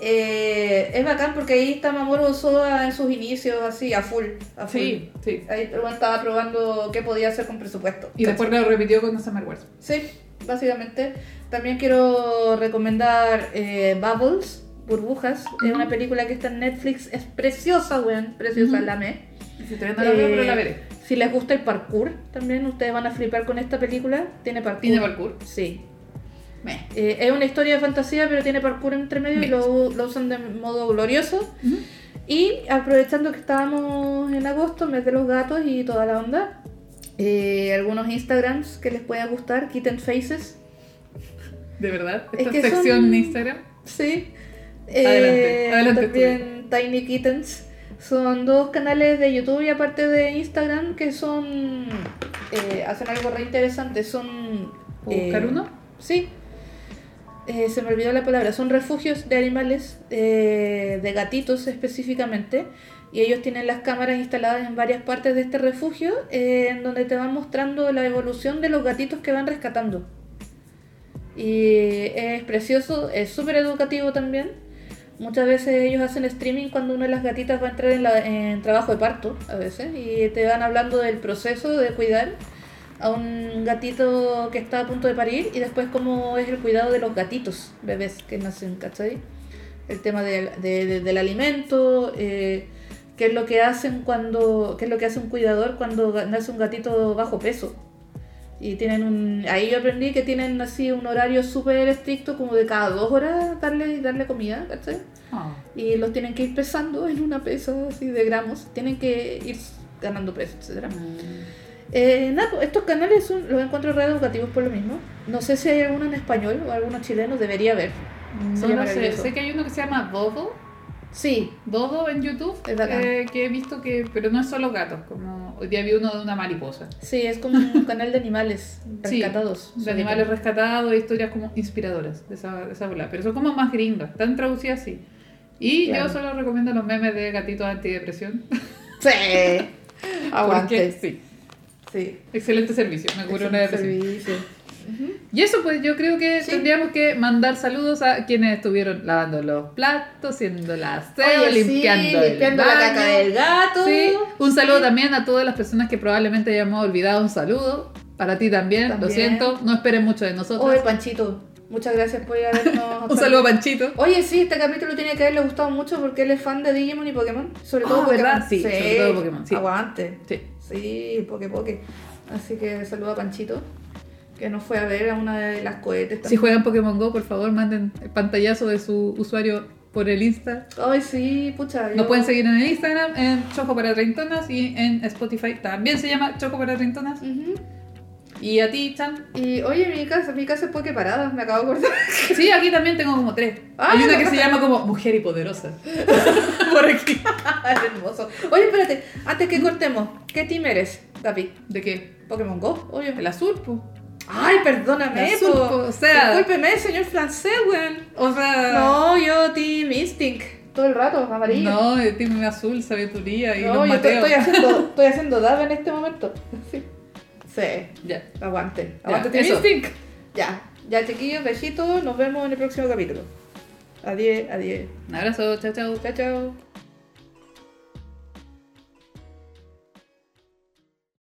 Eh, es bacán porque ahí está Mamoru Osoda en sus inicios, así, a full. A full. Sí, sí. Ahí estaba probando qué podía hacer con presupuesto. Y después lo repitió con Summer Wars. Sí, básicamente. También quiero recomendar eh, Bubbles, Burbujas. Es una película que está en Netflix. Es preciosa, weón. Preciosa, Ujú. la amé. Si todavía no la veo, pero la veré. Si les gusta el parkour, también ustedes van a flipar con esta película. Tiene parkour. ¿Tiene parkour? Sí. Eh, es una historia de fantasía, pero tiene parkour entre medio y lo, lo usan de modo glorioso. Ujú. Y aprovechando que estábamos en agosto, mes de los gatos y toda la onda, eh, algunos Instagrams que les pueda gustar, Kitten Faces. ¿De verdad? Es Esta que sección son- en Instagram. Sí. Adelante, Eh, adelante, También Tiny Kittens. Son dos canales de YouTube y aparte de Instagram que son. eh, hacen algo re interesante. Son. ¿Puedo buscar eh, uno? Sí. Eh, se me olvidó la palabra. Son refugios de animales, eh, de gatitos específicamente. Y ellos tienen las cámaras instaladas en varias partes de este refugio, eh, en donde te van mostrando la evolución de los gatitos que van rescatando. Y es precioso, es súper educativo también. Muchas veces ellos hacen streaming cuando una de las gatitas va a entrar en, la- en trabajo de parto, a veces, y te van hablando del proceso de cuidar a un gatito que está a punto de parir y después cómo es el cuidado de los gatitos bebés que nacen, ¿cachai? El tema del, de- de- del alimento, eh, qué es lo que hacen cuando, qué es lo que hace un cuidador cuando nace un gatito bajo peso. Y tienen un, ahí yo aprendí que tienen así un horario súper estricto, como de cada dos horas darle, darle comida, ¿cachai? Ah. Y los tienen que ir pesando en una pesa así de gramos, tienen que ir ganando peso, etcétera. Eh, nada, pues, estos canales son, los encuentro re educativos por lo mismo. No sé si hay alguno en español o alguno chileno, debería haber. No lo sé. Sé que hay uno que se llama Dodo. Sí, Dodo en YouTube. Eh, que he visto que. Pero no es solo gatos. Como hoy día vi uno de una mariposa. sí, es como un canal de animales Sí, rescatados. De animales rescatados, historias como inspiradoras de esa, de esa bola. Pero son como más gringas. Están traducidas así. Y Claro. yo solo recomiendo los memes de gatitos antidepresión. Sí, Porque aguante. sí. Sí, Excelente servicio. Me curó una depresión. servicio. Y eso pues yo creo que Sí. tendríamos que mandar saludos a quienes estuvieron lavando los platos, haciendo la aseo, Oye, sí, limpiando, el la caca del gato. Sí, un saludo también a todas las personas que probablemente hayamos olvidado un saludo. Para ti también, lo siento, no esperen mucho de nosotros. Oye, Panchito, muchas gracias por habernos... un saludo a Panchito. Oye, sí, este capítulo tiene que haberle gustado mucho porque él es fan de Digimon y Pokémon. Sobre todo Ah, Pokémon. ¿verdad? Sí, sobre todo Pokémon, sí. Aguante. Sí. Sí, poque poque. Así que saludo a Panchito, que nos fue a ver a una de las cohetes Si también. juegan Pokémon Go, por favor, manden el pantallazo de su usuario por el Insta. Ay, sí, pucha. Nos yo- pueden seguir en el Instagram, en Choco para Treintonas y en Spotify también se llama Choco para Treintonas. Y a ti, Chan. Y oye, mi casa, mi casa es poke parada, me acabo de acordar. Sí, aquí también tengo como tres. Ah, Hay una que se llama como Mujer y Poderosa. por aquí. Hermoso. Oye, espérate, antes que cortemos, ¿qué team eres, David? ¿De qué? Pokémon Go, obvio. El azul, pues. Ay, perdóname, azul, po. o sea- Discúlpeme, señor francés, weón. O sea. No, yo Team Instinct. Todo el rato, amarillo. No, el team azul, sabiduría y No, los yo estoy, Mateos. estoy haciendo, estoy haciendo dab en este momento. Sí. Sí, Ya. aguante. Aguante Team. Instinct. Ya, ya chiquillos, besitos. Nos vemos en el próximo capítulo. Adiós, adiós. Un abrazo, chao, chao. Chao, chao.